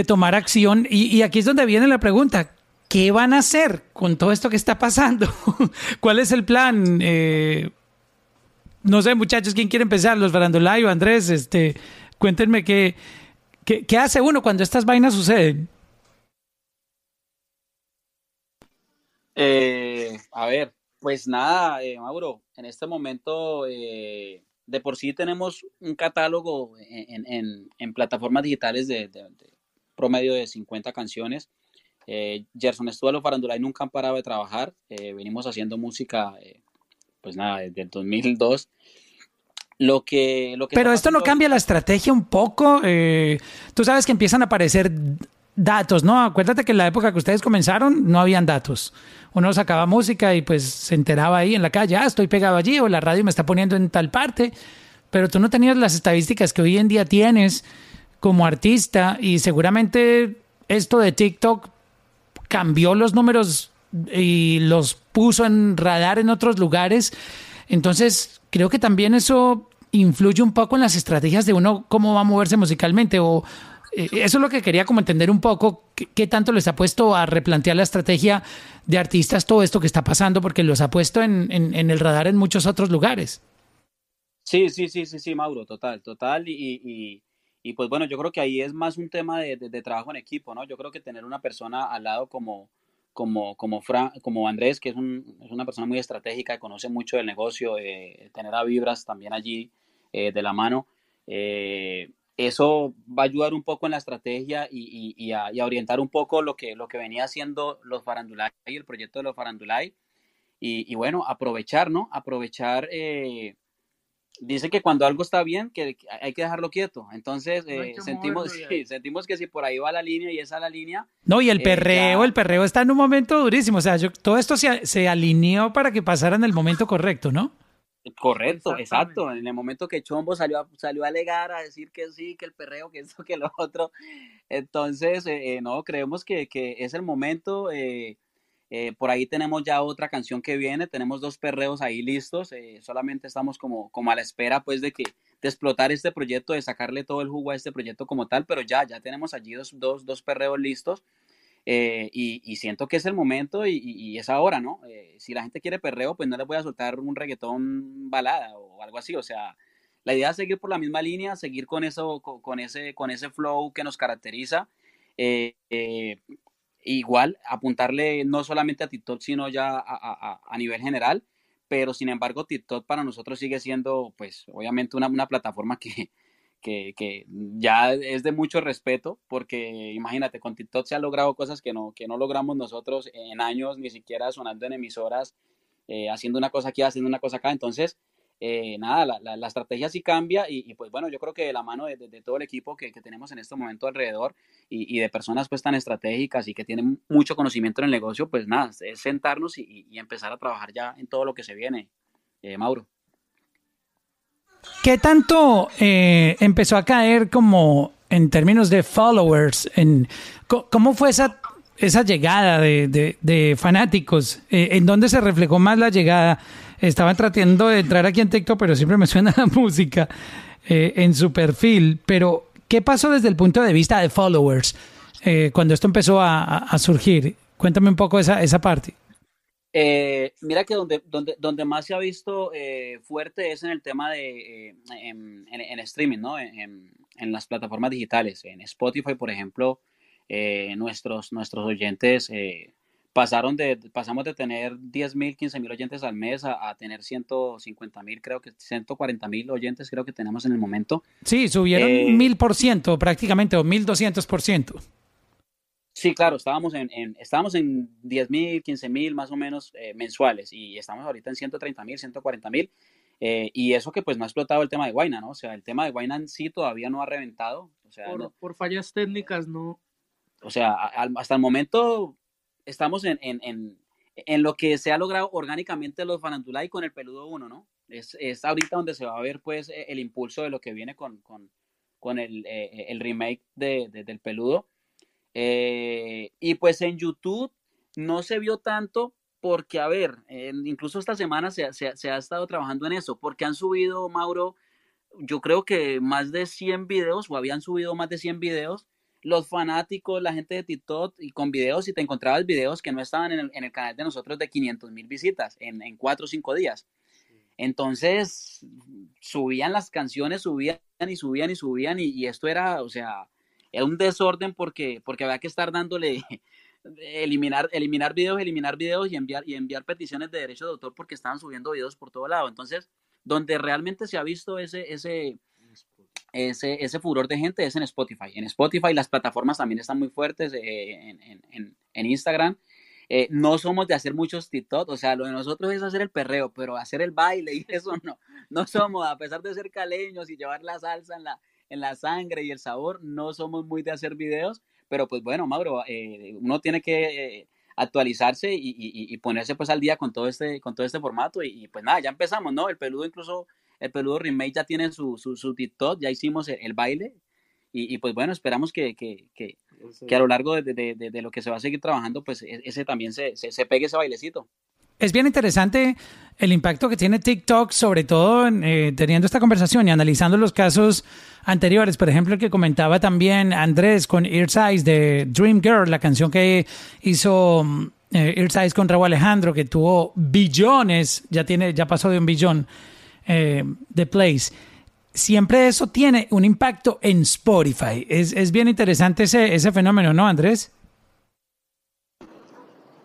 Speaker 1: tomar acción. Y, aquí es donde viene la pregunta. ¿Qué van a hacer con todo esto que está pasando? [laughs] ¿Cuál es el plan? Eh, no sé, muchachos, ¿quién quiere empezar? ¿Los farandulay o Andrés? Este, cuéntenme qué hace uno cuando estas vainas suceden.
Speaker 3: Eh, a ver, pues nada, eh, Mauro, en este momento eh, de por sí tenemos un catálogo en, en- en plataformas digitales de, de- de promedio de 50 canciones. Eh, Gerson Estualo Farandulay nunca han parado de trabajar. eh, venimos haciendo música, eh, pues nada, desde el 2002. Lo que, lo que
Speaker 1: Pero esto no cambia la estrategia un poco. eh, tú sabes que empiezan a aparecer datos, ¿no? Acuérdate que en la época que ustedes comenzaron no habían datos. Uno sacaba música y pues se enteraba ahí en la calle, ah, estoy pegado allí o la radio me está poniendo en tal parte. Pero tú no tenías las estadísticas que hoy en día tienes como artista y seguramente esto de TikTok cambió los números y los puso en radar en otros lugares. Entonces, creo que también eso influye un poco en las estrategias de uno, cómo va a moverse musicalmente. O eso es lo que quería como entender un poco, qué, tanto les ha puesto a replantear la estrategia de artistas todo esto que está pasando, porque los ha puesto en, el radar en muchos otros lugares.
Speaker 3: Sí, sí, sí, sí, sí, Mauro, total, total. Y, y, pues bueno, yo creo que ahí es más un tema de, trabajo en equipo, ¿no? Yo creo que tener una persona al lado como, como, como, Fra- como Andrés, que es, un, una persona muy estratégica, conoce mucho del negocio, eh, tener a Vibras también allí eh, de la mano, eh, eso va a ayudar un poco en la estrategia y, y- y a, y a orientar un poco lo que, lo que venía haciendo los Farandulay y el proyecto de los Farandulay. Y, y bueno, aprovechar, ¿no? Aprovechar... eh, Dice que cuando algo está bien, que hay que dejarlo quieto. Entonces, eh, sentimos, sí, [laughs] sentimos que si por ahí va la línea y esa es la línea,
Speaker 1: No, y el
Speaker 3: Eh,
Speaker 1: perreo,
Speaker 3: ya.
Speaker 1: el perreo está en un momento durísimo. O sea, yo- todo esto se, se alineó para que pasara en el momento correcto, ¿no?
Speaker 3: Correcto, exacto. En el momento que Chombo salió a, salió a alegar, a decir que sí, que el perreo, que [laughs] esto, que lo otro. Entonces, eh, eh, no, creemos que, que es el momento. eh, eh, por ahí tenemos ya otra canción que viene, tenemos dos perreos ahí listos. solamente estamos como, como a la espera, pues, de que de explotar este proyecto, de sacarle todo el jugo a este proyecto como tal, pero ya, ya tenemos allí dos, dos, dos perreos listos. Eh, y, siento que es el momento y, y- es ahora, ¿no? Eh, si la gente quiere perreo, pues no les voy a soltar un reggaetón balada o algo así, o sea, la idea es seguir por la misma línea, seguir con, eso, con, ese, con ese flow que nos caracteriza. Eh, igual, apuntarle no solamente a TikTok, sino ya a, a- a nivel general, pero sin embargo TikTok para nosotros sigue siendo, pues, obviamente una, una plataforma que, que, ya es de mucho respeto, porque imagínate, con TikTok se han logrado cosas que no, que no logramos nosotros en años, ni siquiera sonando en emisoras, eh, haciendo una cosa aquí, haciendo una cosa acá. Entonces, eh, nada, la, la- la estrategia sí cambia y, pues bueno, yo creo que de la mano de, todo el equipo que, que tenemos en este momento alrededor y, y de personas pues tan estratégicas y que tienen mucho conocimiento en el negocio, pues nada, es sentarnos y, y- y empezar a trabajar ya en todo lo que se viene, eh, Mauro.
Speaker 1: ¿Qué tanto eh, empezó a caer como en términos de followers? En, ¿Cómo fue esa, esa llegada de, de- fanáticos? Eh, ¿En dónde se reflejó más la llegada? Estaba tratando de entrar aquí en TikTok, pero siempre me suena [laughs] la música eh, en su perfil. Pero, ¿qué pasó desde el punto de vista de followers cuando esto empezó a- a surgir? Cuéntame un poco esa, esa parte.
Speaker 3: Eh, mira que donde, donde, donde más se ha visto eh, fuerte es en el tema de eh, en, en- en streaming, ¿no? En, las plataformas digitales. En Spotify, por ejemplo, eh, nuestros, nuestros oyentes eh, pasaron de, pasamos de tener 10.000, 15.000 oyentes al mes a, a tener 150.000, creo que 140.000 oyentes creo que tenemos en el momento.
Speaker 1: Sí, subieron
Speaker 3: Eh,
Speaker 1: mil por ciento prácticamente, o mil doscientos por ciento.
Speaker 3: Sí, claro, estábamos en, en, estábamos en 10 mil, 15 mil más o menos eh, mensuales y estamos ahorita en 130 mil, 140 mil. eh, y eso que pues no ha explotado el tema de Guayna, ¿no? O sea, el tema de Guayna en sí todavía no ha reventado. O sea,
Speaker 6: Por,
Speaker 3: no-
Speaker 6: por fallas técnicas, no.
Speaker 3: o sea a- hasta el momento estamos en, en, en, en lo que se ha logrado orgánicamente los Farandulay con el Peludo 1, ¿no? Es, es ahorita donde se va a ver pues eh, el impulso de lo que viene con, con, con el, eh, el remake de, de- del Peludo. Eh, y pues en YouTube no se vio tanto porque, a ver, incluso esta semana se, ha estado trabajando en eso, porque han subido, Mauro, yo creo que más de 100 videos, o habían subido más de 100 videos, los fanáticos, la gente de TikTok, y con videos, y te encontrabas videos que no estaban en el, en el canal de nosotros de 500 mil visitas en, en 4 o 5 días. Entonces, subían las canciones, subían y subían y subían, y, y esto era, o sea, era un desorden porque, porque había que estar dándole, [laughs] eliminar, eliminar videos, eliminar videos y enviar, y enviar peticiones de derecho de autor porque estaban subiendo videos por todo lado. Entonces, donde realmente se ha visto ese, ese, ese, ese furor de gente es en Spotify. En Spotify las plataformas también están muy fuertes, eh, en, en- en- en Instagram. Eh, no somos de hacer muchos TikTok, o sea, lo de nosotros es hacer el perreo, pero hacer el baile y [laughs] eso no, no somos, a pesar de ser caleños y llevar la salsa en la, en la sangre y el sabor, no somos muy de hacer videos, pero pues bueno, Mauro, eh, uno tiene que eh, actualizarse y, y- y ponerse pues al día con todo este, con todo este formato y, y, pues nada, ya empezamos, ¿no? El peludo incluso, el peludo remake ya tiene su, su, su TikTok, ya hicimos el, el baile y, y, pues bueno, esperamos que, que, que, que a lo largo de, de- de- de lo que se va a seguir trabajando, pues e- ese también se, se, se pegue ese bailecito.
Speaker 1: Es bien interesante el impacto que tiene TikTok, sobre todo eh, teniendo esta conversación y analizando los casos anteriores. Por ejemplo, el que comentaba también Andrés con Ear's Eyes de Dream Girl, la canción que hizo mm, eh, Ear's Eyes con Raúl Alejandro, que tuvo billones, ya, tiene, ya pasó de un billón eh, de plays. Siempre eso tiene un impacto en Spotify. Es, es bien interesante ese, ese fenómeno, ¿no, Andrés?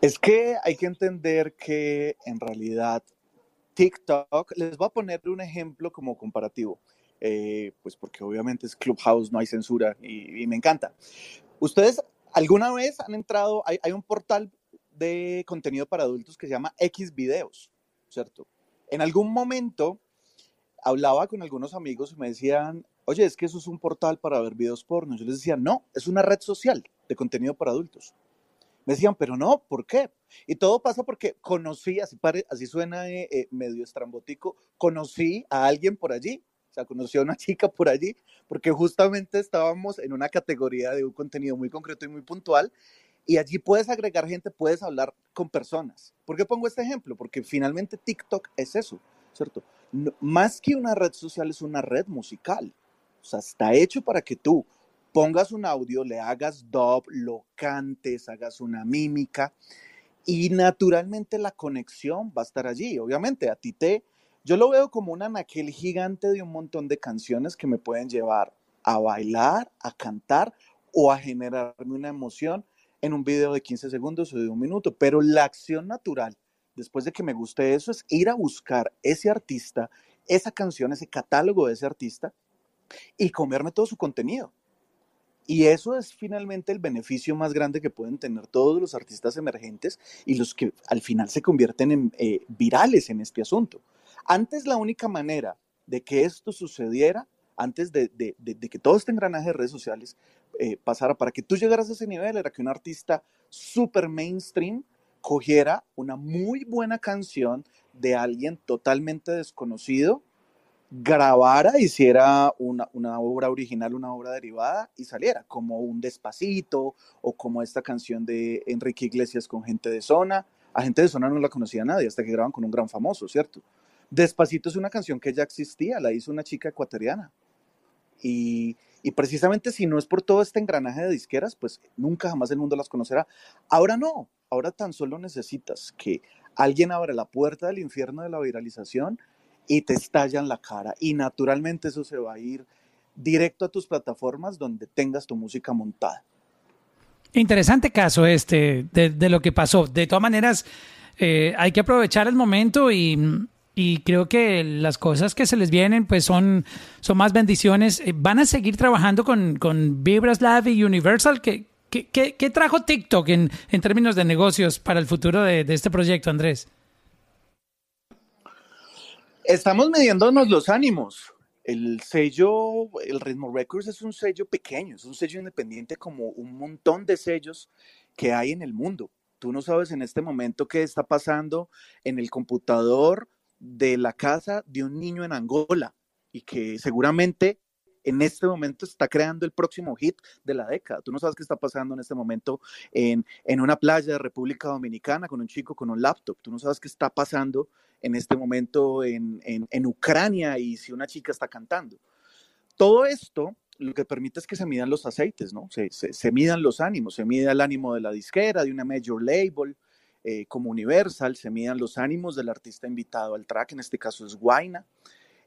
Speaker 7: Es que hay que entender que en realidad TikTok, les voy a poner un ejemplo como comparativo, eh, pues porque obviamente es Clubhouse, no hay censura y, y me encanta. ¿Ustedes alguna vez han entrado, hay, hay un portal de contenido para adultos que se llama X Videos, ¿cierto? En algún momento hablaba con algunos amigos y me decían, oye, es que eso es un portal para ver videos porno. Yo les decía, no, es una red social de contenido para adultos. Me decían, pero no, ¿por qué? Y todo pasa porque conocí, así, pare, así suena eh, eh, medio estrambótico, conocí a alguien por allí, o sea, conocí a una [laughs] chica por allí, porque justamente estábamos en una categoría de un contenido muy concreto y muy puntual, y allí puedes agregar gente, puedes hablar con personas. ¿Por qué pongo este ejemplo? Porque finalmente TikTok es eso, ¿cierto? Más que una red social, es una red musical. O sea, está hecho para que tú pongas un audio, le hagas dub, lo cantes, hagas una mímica y naturalmente la conexión va a estar allí. Obviamente a ti te Yo lo veo como un anaquel gigante de un montón de canciones que me pueden llevar a bailar, a cantar o a generarme una emoción en un video de 15 segundos o de un minuto. Pero la acción natural, después de que me guste eso, es ir a buscar ese artista, esa canción, ese catálogo de ese artista y comerme todo su contenido. Y eso es finalmente el beneficio más grande que pueden tener todos los artistas emergentes y los que al final se convierten en eh, virales en este asunto. Antes la única manera de que esto sucediera, antes de, que todo este engranaje de redes sociales eh, pasara, para que tú llegaras a ese nivel, era que un artista super mainstream cogiera una muy buena canción de alguien totalmente desconocido grabara, hiciera una, una obra original, una obra derivada y saliera, como un Despacito o como esta canción de Enrique Iglesias con Gente de Zona. A Gente de Zona no la conocía nadie hasta que graban con un gran famoso, ¿cierto? Despacito es una canción que ya existía, la hizo una chica ecuatoriana. Y, y precisamente si no es por todo este engranaje de disqueras, pues nunca jamás el mundo las conocerá. Ahora no, ahora tan solo necesitas que alguien abra la puerta del infierno de la viralización y te estalla en la cara. Y naturalmente eso se va a ir directo a tus plataformas donde tengas tu música montada.
Speaker 1: Interesante caso este de, lo que pasó. De todas maneras, eh, hay que aprovechar el momento y, y creo que las cosas que se les vienen pues son, son más bendiciones. Eh, ¿Van a seguir trabajando con, con Vibras Lab y Universal? ¿Qué, qué, qué- qué trajo TikTok en, en términos de negocios para el futuro de, de este proyecto, Andrés?
Speaker 7: Estamos midiéndonos los ánimos. El sello, el Ritmo Records es un sello pequeño, es un sello independiente como un montón de sellos que hay en el mundo. Tú no sabes en este momento qué está pasando en el computador de la casa de un niño en Angola y que seguramente en este momento está creando el próximo hit de la década. Tú no sabes qué está pasando en este momento en, en una playa de República Dominicana con un chico con un laptop. Tú no sabes qué está pasando en este momento en, en, en Ucrania y si una chica está cantando. Todo esto lo que permite es que se midan los aceites, ¿no? Se, se, midan los ánimos, se mide el ánimo de la disquera, de una major label eh, como Universal, se midan los ánimos del artista invitado al track, en este caso es Guaina.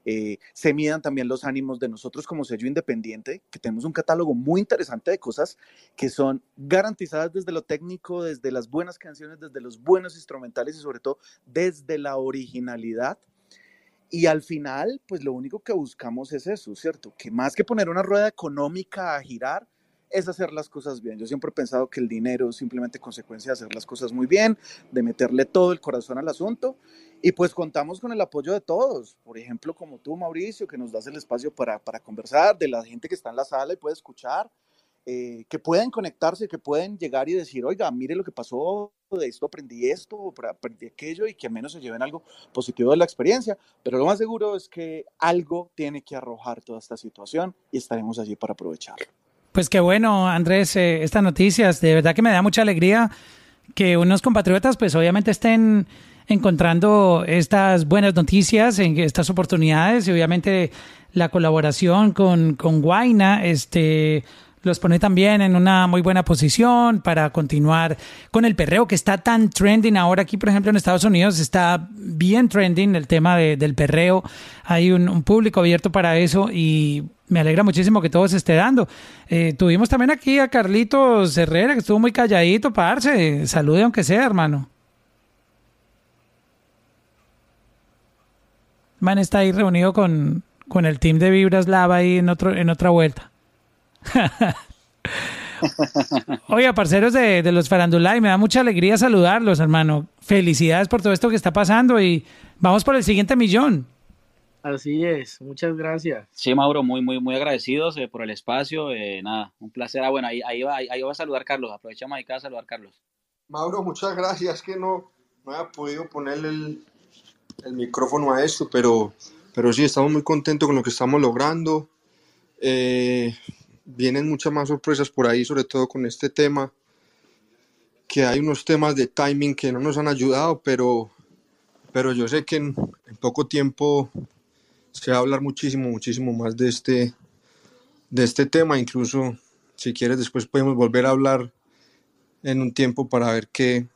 Speaker 7: Eh, se midan también los ánimos de nosotros como sello independiente, que tenemos un catálogo muy interesante de cosas que son garantizadas desde lo técnico, desde las buenas canciones, desde los buenos instrumentales y sobre todo desde la originalidad. Y al final, pues lo único que buscamos es eso, ¿cierto? Que más que poner una rueda económica a girar, es hacer las cosas bien. Yo siempre he pensado que el dinero es simplemente consecuencia de hacer las cosas muy bien, de meterle todo el corazón al asunto. Y pues contamos con el apoyo de todos, por ejemplo, como tú, Mauricio, que nos das el espacio para, para conversar, de la gente que está en la sala y puede escuchar, eh, que pueden conectarse, que pueden llegar y decir, oiga, mire lo que pasó, de esto aprendí esto, aprendí aquello, y que al menos se lleven algo positivo de la experiencia. Pero lo más seguro es que algo tiene que arrojar toda esta situación y estaremos allí para aprovecharlo.
Speaker 1: Pues qué bueno, Andrés, eh, estas noticias. De verdad que me da mucha alegría que unos compatriotas, pues obviamente estén encontrando estas buenas noticias, en estas oportunidades y obviamente la colaboración con, con Guaina, este los pone también en una muy buena posición para continuar con el perreo que está tan trending ahora aquí, por ejemplo, en Estados Unidos está bien trending el tema de, del perreo. Hay un, un, público abierto para eso y me alegra muchísimo que todo se esté dando. Eh, tuvimos también aquí a Carlitos Herrera, que estuvo muy calladito, parce. Salude aunque sea, hermano. Man está ahí reunido con, con el team de Vibras Lava ahí en, otro, en otra vuelta. [laughs] Oiga, parceros de, de los Farandulay, me da mucha alegría saludarlos, hermano. Felicidades por todo esto que está pasando y vamos por el siguiente millón.
Speaker 6: Así es, muchas gracias.
Speaker 3: Sí, Mauro, muy, muy, muy agradecidos eh, por el espacio. Eh, nada, un placer. Ah, bueno, ahí, ahí, va, ahí, ahí va a saludar Carlos. Aprovechamos ahí saludar a Carlos.
Speaker 9: Mauro, muchas gracias. Que no, no había podido ponerle el, el micrófono a esto, pero, pero sí, estamos muy contentos con lo que estamos logrando. Eh, vienen muchas más sorpresas por ahí, sobre todo con este tema, que hay unos temas de timing que no nos han ayudado, pero, pero yo sé que en, en poco tiempo se va a hablar muchísimo, muchísimo más de este, de este tema, incluso si quieres después podemos volver a hablar en un tiempo para ver qué,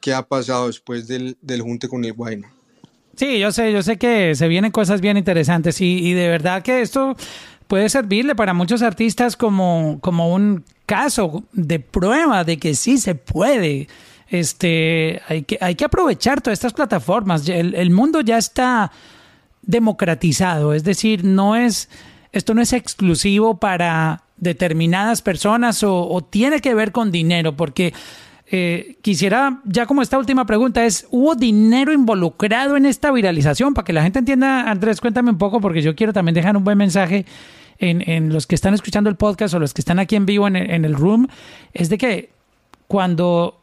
Speaker 9: qué ha pasado después del, del junte con el Guayna.
Speaker 1: Sí, yo sé, yo sé que se vienen cosas bien interesantes y, y de verdad que esto puede servirle para muchos artistas como, como un caso de prueba de que sí se puede. Este, hay que, hay que aprovechar todas estas plataformas. El, el mundo ya está democratizado, es decir, no es, esto no es exclusivo para determinadas personas o, o tiene que ver con dinero, porque eh, quisiera, ya como esta última pregunta es, ¿hubo dinero involucrado en esta viralización? Para que la gente entienda, Andrés, cuéntame un poco, porque yo quiero también dejar un buen mensaje en, en los que están escuchando el podcast o los que están aquí en vivo en en el room, es de que cuando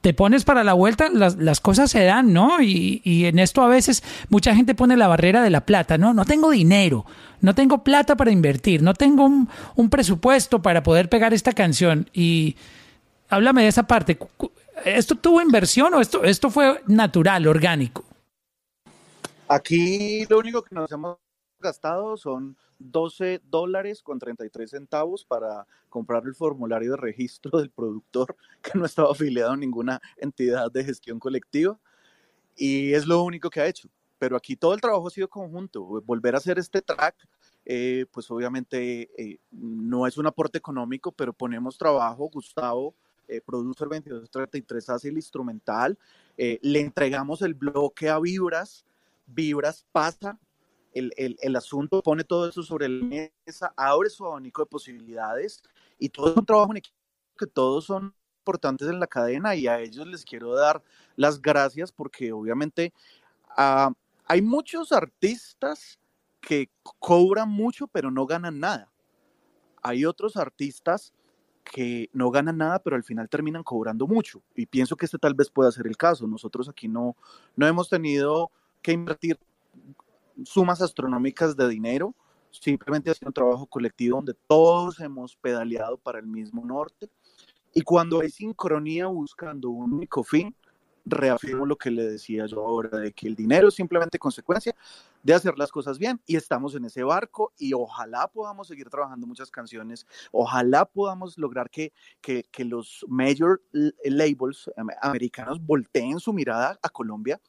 Speaker 1: te pones para la vuelta, las, las cosas se dan, ¿no? Y, y, en esto a veces mucha gente pone la barrera de la plata, ¿no? No tengo dinero, no tengo plata para invertir, no tengo un, un presupuesto para poder pegar esta canción. Y háblame de esa parte. ¿Esto tuvo inversión o esto, esto fue natural, orgánico?
Speaker 7: Aquí lo único que nos hemos gastado son 12 dólares con 33 centavos para comprar el formulario de registro [laughs] del productor que no estaba afiliado a ninguna entidad de gestión colectiva y es lo único que ha hecho. Pero aquí todo el trabajo ha sido conjunto. Volver a hacer este track, eh, pues obviamente eh, no es un aporte económico, pero ponemos trabajo. Gustavo, eh, producer 2233, hace el instrumental. Eh, le entregamos el bloque a Vibras. Vibras pasa el, el, el, asunto, pone todo eso sobre la mesa, abre su abanico de posibilidades y todo es un trabajo en equipo que todos son importantes en la cadena y a ellos les quiero dar las gracias porque obviamente uh, hay muchos artistas que cobran mucho pero no ganan nada. Hay otros artistas que no ganan nada, pero al final terminan cobrando mucho. Y pienso que este tal vez pueda ser el caso. Nosotros aquí no, no hemos tenido que invertir sumas astronómicas de dinero, simplemente ha sido un trabajo colectivo donde todos hemos pedaleado para el mismo norte. Y cuando hay sincronía buscando un único fin, reafirmo lo que le decía yo ahora, de que el dinero es simplemente consecuencia de hacer las cosas bien y estamos en ese barco y ojalá podamos seguir trabajando muchas canciones, ojalá podamos lograr que, que, que los major labels americanos volteen su mirada a Colombia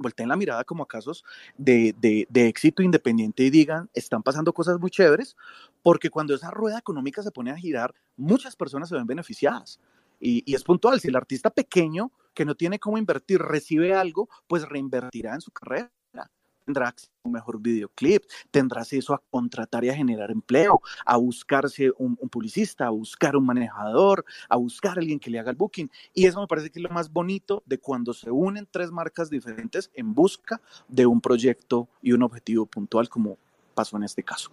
Speaker 7: volteen la mirada como a casos de, de, éxito independiente y digan, están pasando cosas muy chéveres, porque cuando esa rueda económica se pone a girar, muchas personas se ven beneficiadas. Y, y, es puntual, si el artista pequeño que no tiene cómo invertir recibe algo, pues reinvertirá en su carrera. Tendrá acceso a un mejor videoclip, tendrá acceso a contratar y a generar empleo, a buscarse un, publicista, a buscar un manejador, a buscar alguien que le haga el booking. Y eso me parece que es lo más bonito de cuando se unen tres marcas diferentes en busca de un proyecto y un objetivo puntual, como pasó en este caso.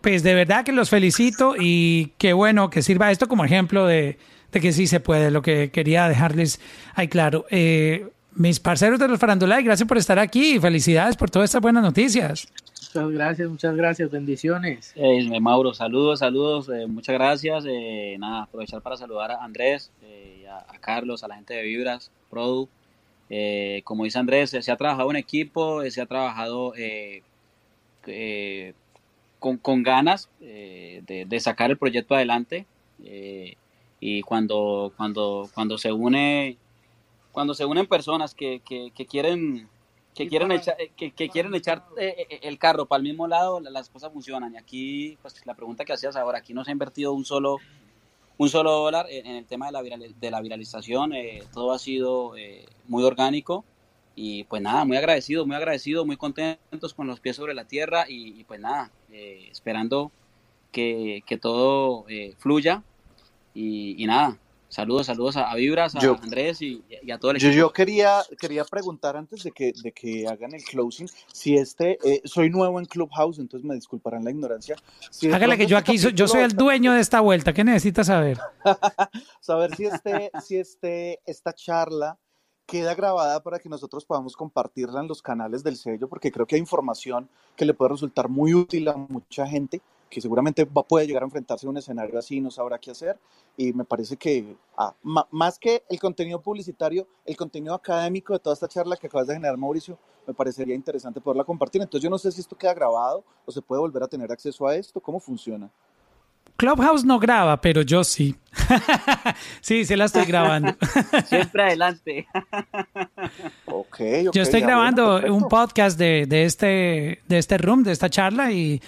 Speaker 1: Pues de verdad que los felicito y qué bueno que sirva esto como ejemplo de, de que sí se puede, lo que quería dejarles ahí claro. Eh, mis parceros de los Farandulay, gracias por estar aquí y felicidades por todas estas buenas noticias.
Speaker 6: Muchas gracias, muchas gracias, bendiciones.
Speaker 3: Eh, Mauro, saludos, saludos, eh, muchas gracias. Eh, nada, aprovechar para saludar a Andrés, a, a, Carlos, a la gente de Vibras, Produ. como dice Andrés, se ha trabajado en equipo, se ha trabajado con, con, ganas de, de, sacar el proyecto adelante. y cuando, cuando, cuando se une cuando se unen personas que, que, que quieren que quieren echar que, que quieren echar eh, el carro para el mismo lado las cosas funcionan. Y aquí pues la pregunta que hacías ahora aquí no se ha invertido un solo un solo dólar en, en el tema de la, viral, de la viralización eh, todo ha sido eh, muy orgánico. Y pues nada muy agradecido muy agradecido muy contentos con los pies sobre la tierra y, y pues nada eh, esperando que, que todo fluya. Y, y nada Saludos, saludos a, a Vibras, a yo, Andrés y, y, a todo el
Speaker 7: yo, equipo. Yo quería, quería preguntar antes de que, de que hagan el closing, si este, eh, soy nuevo en Clubhouse, entonces me disculparán la ignorancia.
Speaker 1: Si Hágale que yo aquí, soy, yo soy el dueño de esta vuelta, ¿qué necesitas saber? [laughs]
Speaker 7: saber si, este, si este, esta charla queda grabada para que nosotros podamos compartirla en los canales del sello, porque creo que hay información que le puede resultar muy útil a mucha gente que seguramente va, puede llegar a enfrentarse a un escenario así y no sabrá qué hacer. Y me parece que ah, más que el contenido publicitario, el contenido académico de toda esta charla que acabas de generar, Mauricio, me parecería interesante poderla compartir. Entonces yo no sé si esto queda grabado o se puede volver a tener acceso a esto, ¿cómo funciona?
Speaker 1: Clubhouse no graba, pero yo sí. [laughs] sí, sí la estoy grabando. [laughs]
Speaker 3: Siempre adelante.
Speaker 7: Ok, ok,
Speaker 1: Yo estoy grabando
Speaker 7: bueno,
Speaker 1: un podcast de, de este, de este room, de esta charla, y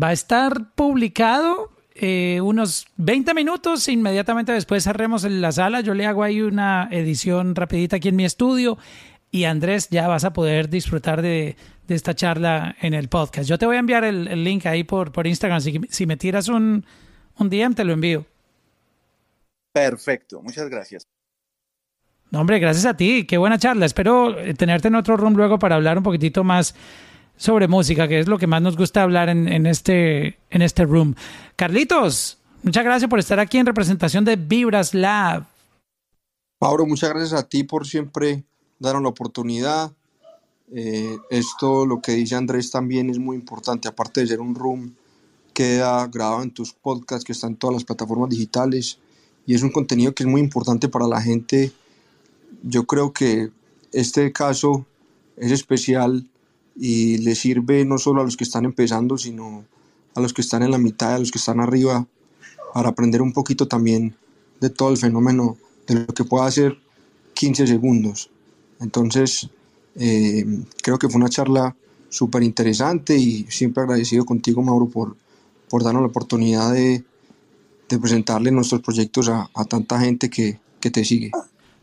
Speaker 1: va a estar publicado eh, unos 20 minutos. Inmediatamente después cerremos en la sala. Yo le hago ahí una edición rapidita aquí en mi estudio. Y Andrés, ya vas a poder disfrutar de, de esta charla en el podcast. Yo te voy a enviar el, el link ahí por, por Instagram. Si, si me tiras un, un DM, te lo envío.
Speaker 7: Perfecto, muchas gracias.
Speaker 1: No, hombre, gracias a ti. Qué buena charla. Espero eh, tenerte en otro room luego para hablar un poquitito más sobre música, que es lo que más nos gusta hablar en, en este, en este room. Carlitos, muchas gracias por estar aquí en representación de Vibras Lab.
Speaker 9: Mauro, muchas gracias a ti por siempre darnos la oportunidad. Eh, esto, lo que dice Andrés, también es muy importante. Aparte de ser un room, queda grabado en tus podcasts que están en todas las plataformas digitales y es un contenido que es muy importante para la gente. Yo creo que este caso es especial y le sirve no solo a los que están empezando, sino a los que están en la mitad, a los que están arriba, para aprender un poquito también de todo el fenómeno, de lo que puede hacer 15 segundos. Entonces, eh, creo que fue una charla súper interesante y siempre agradecido contigo, Mauro, por, por darnos la oportunidad de, de presentarle nuestros proyectos a, a tanta gente que, que te sigue.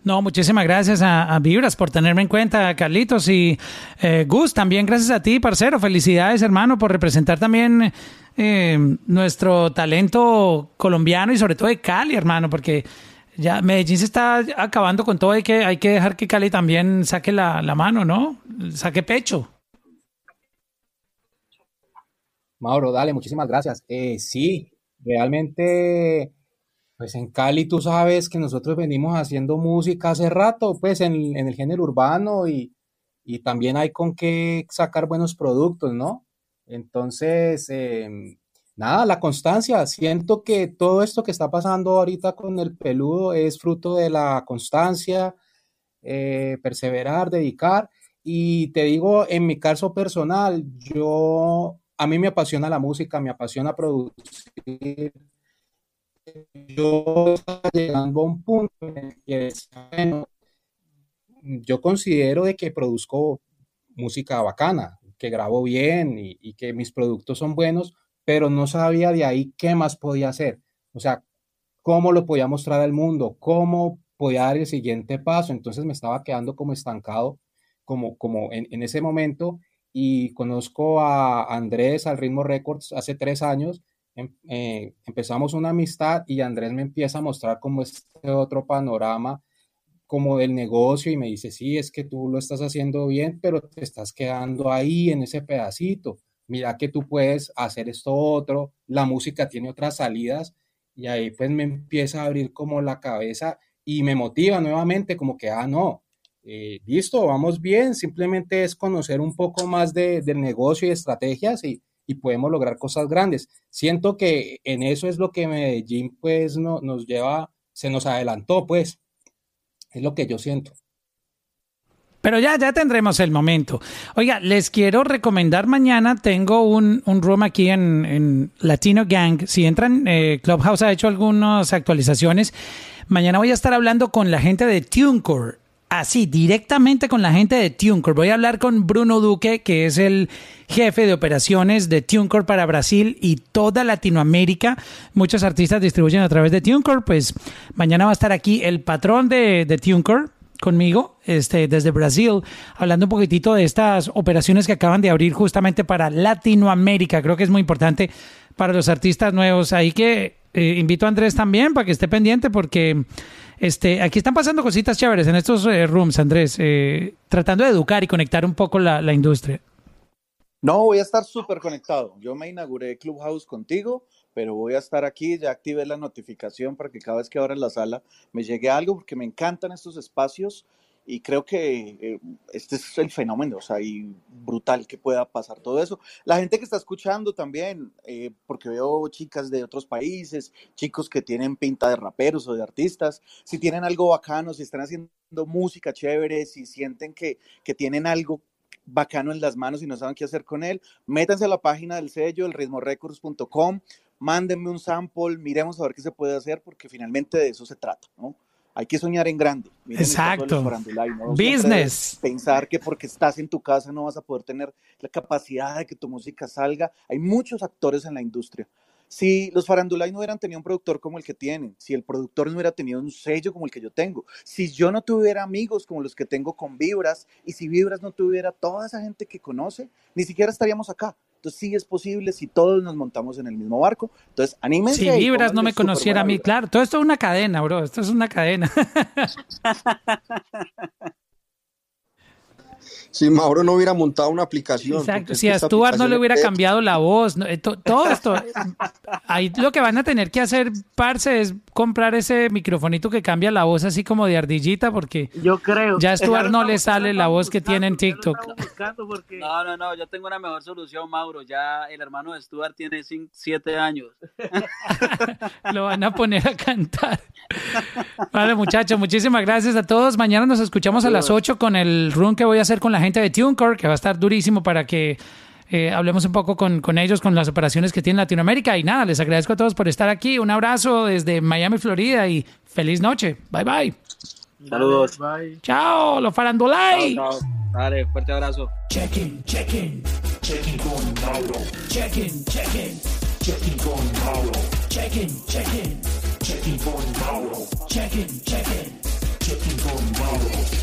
Speaker 1: No, muchísimas gracias a, a Vibras por tenerme en cuenta, Carlitos. Y eh, Gus, también gracias a ti, parcero. Felicidades, hermano, por representar también eh, nuestro talento colombiano y sobre todo de Cali, hermano, porque ya Medellín se está acabando con todo. Hay que, hay que dejar que Cali también saque la, mano, ¿no? Saque pecho.
Speaker 8: Mauro, dale, muchísimas gracias. Eh, sí, realmente, pues en Cali tú sabes que nosotros venimos haciendo música hace rato, pues en, en el género urbano y, y también hay con qué sacar buenos productos, ¿no? Entonces, eh, nada, la constancia. Siento que todo esto que está pasando ahorita con el peludo es fruto de la constancia, eh, perseverar, dedicar. Y te digo, en mi caso personal, yo, a mí me apasiona la música, me apasiona producir. Yo estaba llegando a un punto en el que decía, bueno, yo considero de que produzco música bacana, que grabo bien y, que mis productos son buenos, pero no sabía de ahí qué más podía hacer. O sea, cómo lo podía mostrar al mundo, cómo podía dar el siguiente paso. Entonces me estaba quedando como estancado, como, como en ese momento. Y conozco a Andrés al Ritmo Records hace tres años. Em- eh, empezamos una amistad y Andrés me empieza a mostrar como este otro panorama como del negocio y me dice, sí, es que tú lo estás haciendo bien, pero te estás quedando ahí en ese pedacito. Mira que tú puedes hacer esto otro, la música tiene otras salidas y ahí pues me empieza a abrir como la cabeza y me motiva nuevamente como que, ah, no, eh, listo, vamos bien, simplemente es conocer un poco más de, del negocio y estrategias y, y podemos lograr cosas grandes. Siento que en eso es lo que Medellín pues no, nos lleva, se nos adelantó pues. Es lo que yo siento.
Speaker 1: Pero ya, ya tendremos el momento. Oiga, les quiero recomendar mañana, tengo un, un room aquí en, en Latino Gang. Si entran, eh, Clubhouse ha hecho algunas actualizaciones. Mañana voy a estar hablando con la gente de TuneCore. Así, directamente con la gente de TuneCore. Voy a hablar con Bruno Duque, que es el jefe de operaciones de TuneCore para Brasil y toda Latinoamérica. Muchos artistas distribuyen a través de TuneCore. Pues mañana va a estar aquí el patrón de, de conmigo este, desde Brasil, hablando un poquitito de estas operaciones que acaban de abrir justamente para Latinoamérica. Creo que es muy importante para los artistas nuevos. Ahí que eh, invito a Andrés también para que esté pendiente porque este, aquí están pasando cositas chéveres en estos eh, rooms, Andrés, eh, tratando de educar y conectar un poco la, la industria.
Speaker 7: No, voy a estar súper conectado. Yo me inauguré Clubhouse contigo, pero voy a estar aquí. Ya activé la notificación para que cada vez que abra la sala me llegue algo, porque me encantan estos espacios y creo que eh, este es el fenómeno, o sea, y brutal que pueda pasar todo eso. La gente que está escuchando también, eh, porque veo chicas de otros países, chicos que tienen pinta de raperos o de artistas, si tienen algo bacano, si están haciendo música chévere, si sienten que, que tienen algo bacano en las manos y no saben qué hacer con él, métanse a la página del sello, el ritmorecords.com, mándenme un sample, miremos a ver qué se puede hacer, porque finalmente de eso se trata, ¿no? Hay que soñar en grande. Miren
Speaker 1: Exacto. Business.
Speaker 7: Pensar que porque estás en tu casa no vas a poder tener la capacidad de que tu música salga. Hay muchos actores en la industria. Si los Farandulay no hubieran tenido un productor como el que tienen, si el productor no hubiera tenido un sello como el que yo tengo, si yo no tuviera amigos como los que tengo con Vibras, y si Vibras no tuviera toda esa gente que conoce, ni siquiera estaríamos acá. Entonces sí es posible si todos nos montamos en el mismo barco. Entonces anímense.
Speaker 1: Si
Speaker 7: y
Speaker 1: Vibras no me conociera a mí,
Speaker 7: vibra.
Speaker 1: claro, todo esto es una cadena, bro, esto es una cadena. [laughs]
Speaker 9: Si Mauro no hubiera montado una aplicación.
Speaker 1: Exacto, si a Stuart no le hubiera
Speaker 9: es-
Speaker 1: cambiado la voz, no, eh, to- todo [laughs] esto, ahí lo que van a tener que hacer, parce, es comprar ese microfonito que cambia la voz así como de ardillita, porque
Speaker 10: Yo creo.
Speaker 1: ya a [laughs] Stuart no le sale la voz que tiene en TikTok.
Speaker 10: porque
Speaker 3: No, no, no, yo tengo una mejor solución, Mauro. Ya el hermano de Stuart tiene 7 años. [laughs]
Speaker 1: Lo van a poner a cantar. Vale, muchachos, muchísimas gracias a todos. Mañana nos escuchamos a las 8 con el run que voy a hacer con la gente de TuneCore, que va a estar durísimo para que eh, hablemos un poco con, con ellos, con las operaciones que tiene Latinoamérica. Y nada, les agradezco a todos por estar aquí. Un abrazo desde Miami, Florida y feliz noche. Bye, bye.
Speaker 3: Saludos.
Speaker 6: Bye.
Speaker 1: Chao, los farandulay.
Speaker 3: Chao, chao. Dale, fuerte abrazo.
Speaker 2: Check-in, check-in, check-in con Mauro. Check-in, check-in, check-in con Mauro. Check-in, check-in, check-in con Mauro. Check-in, check-in, check-in con Mauro.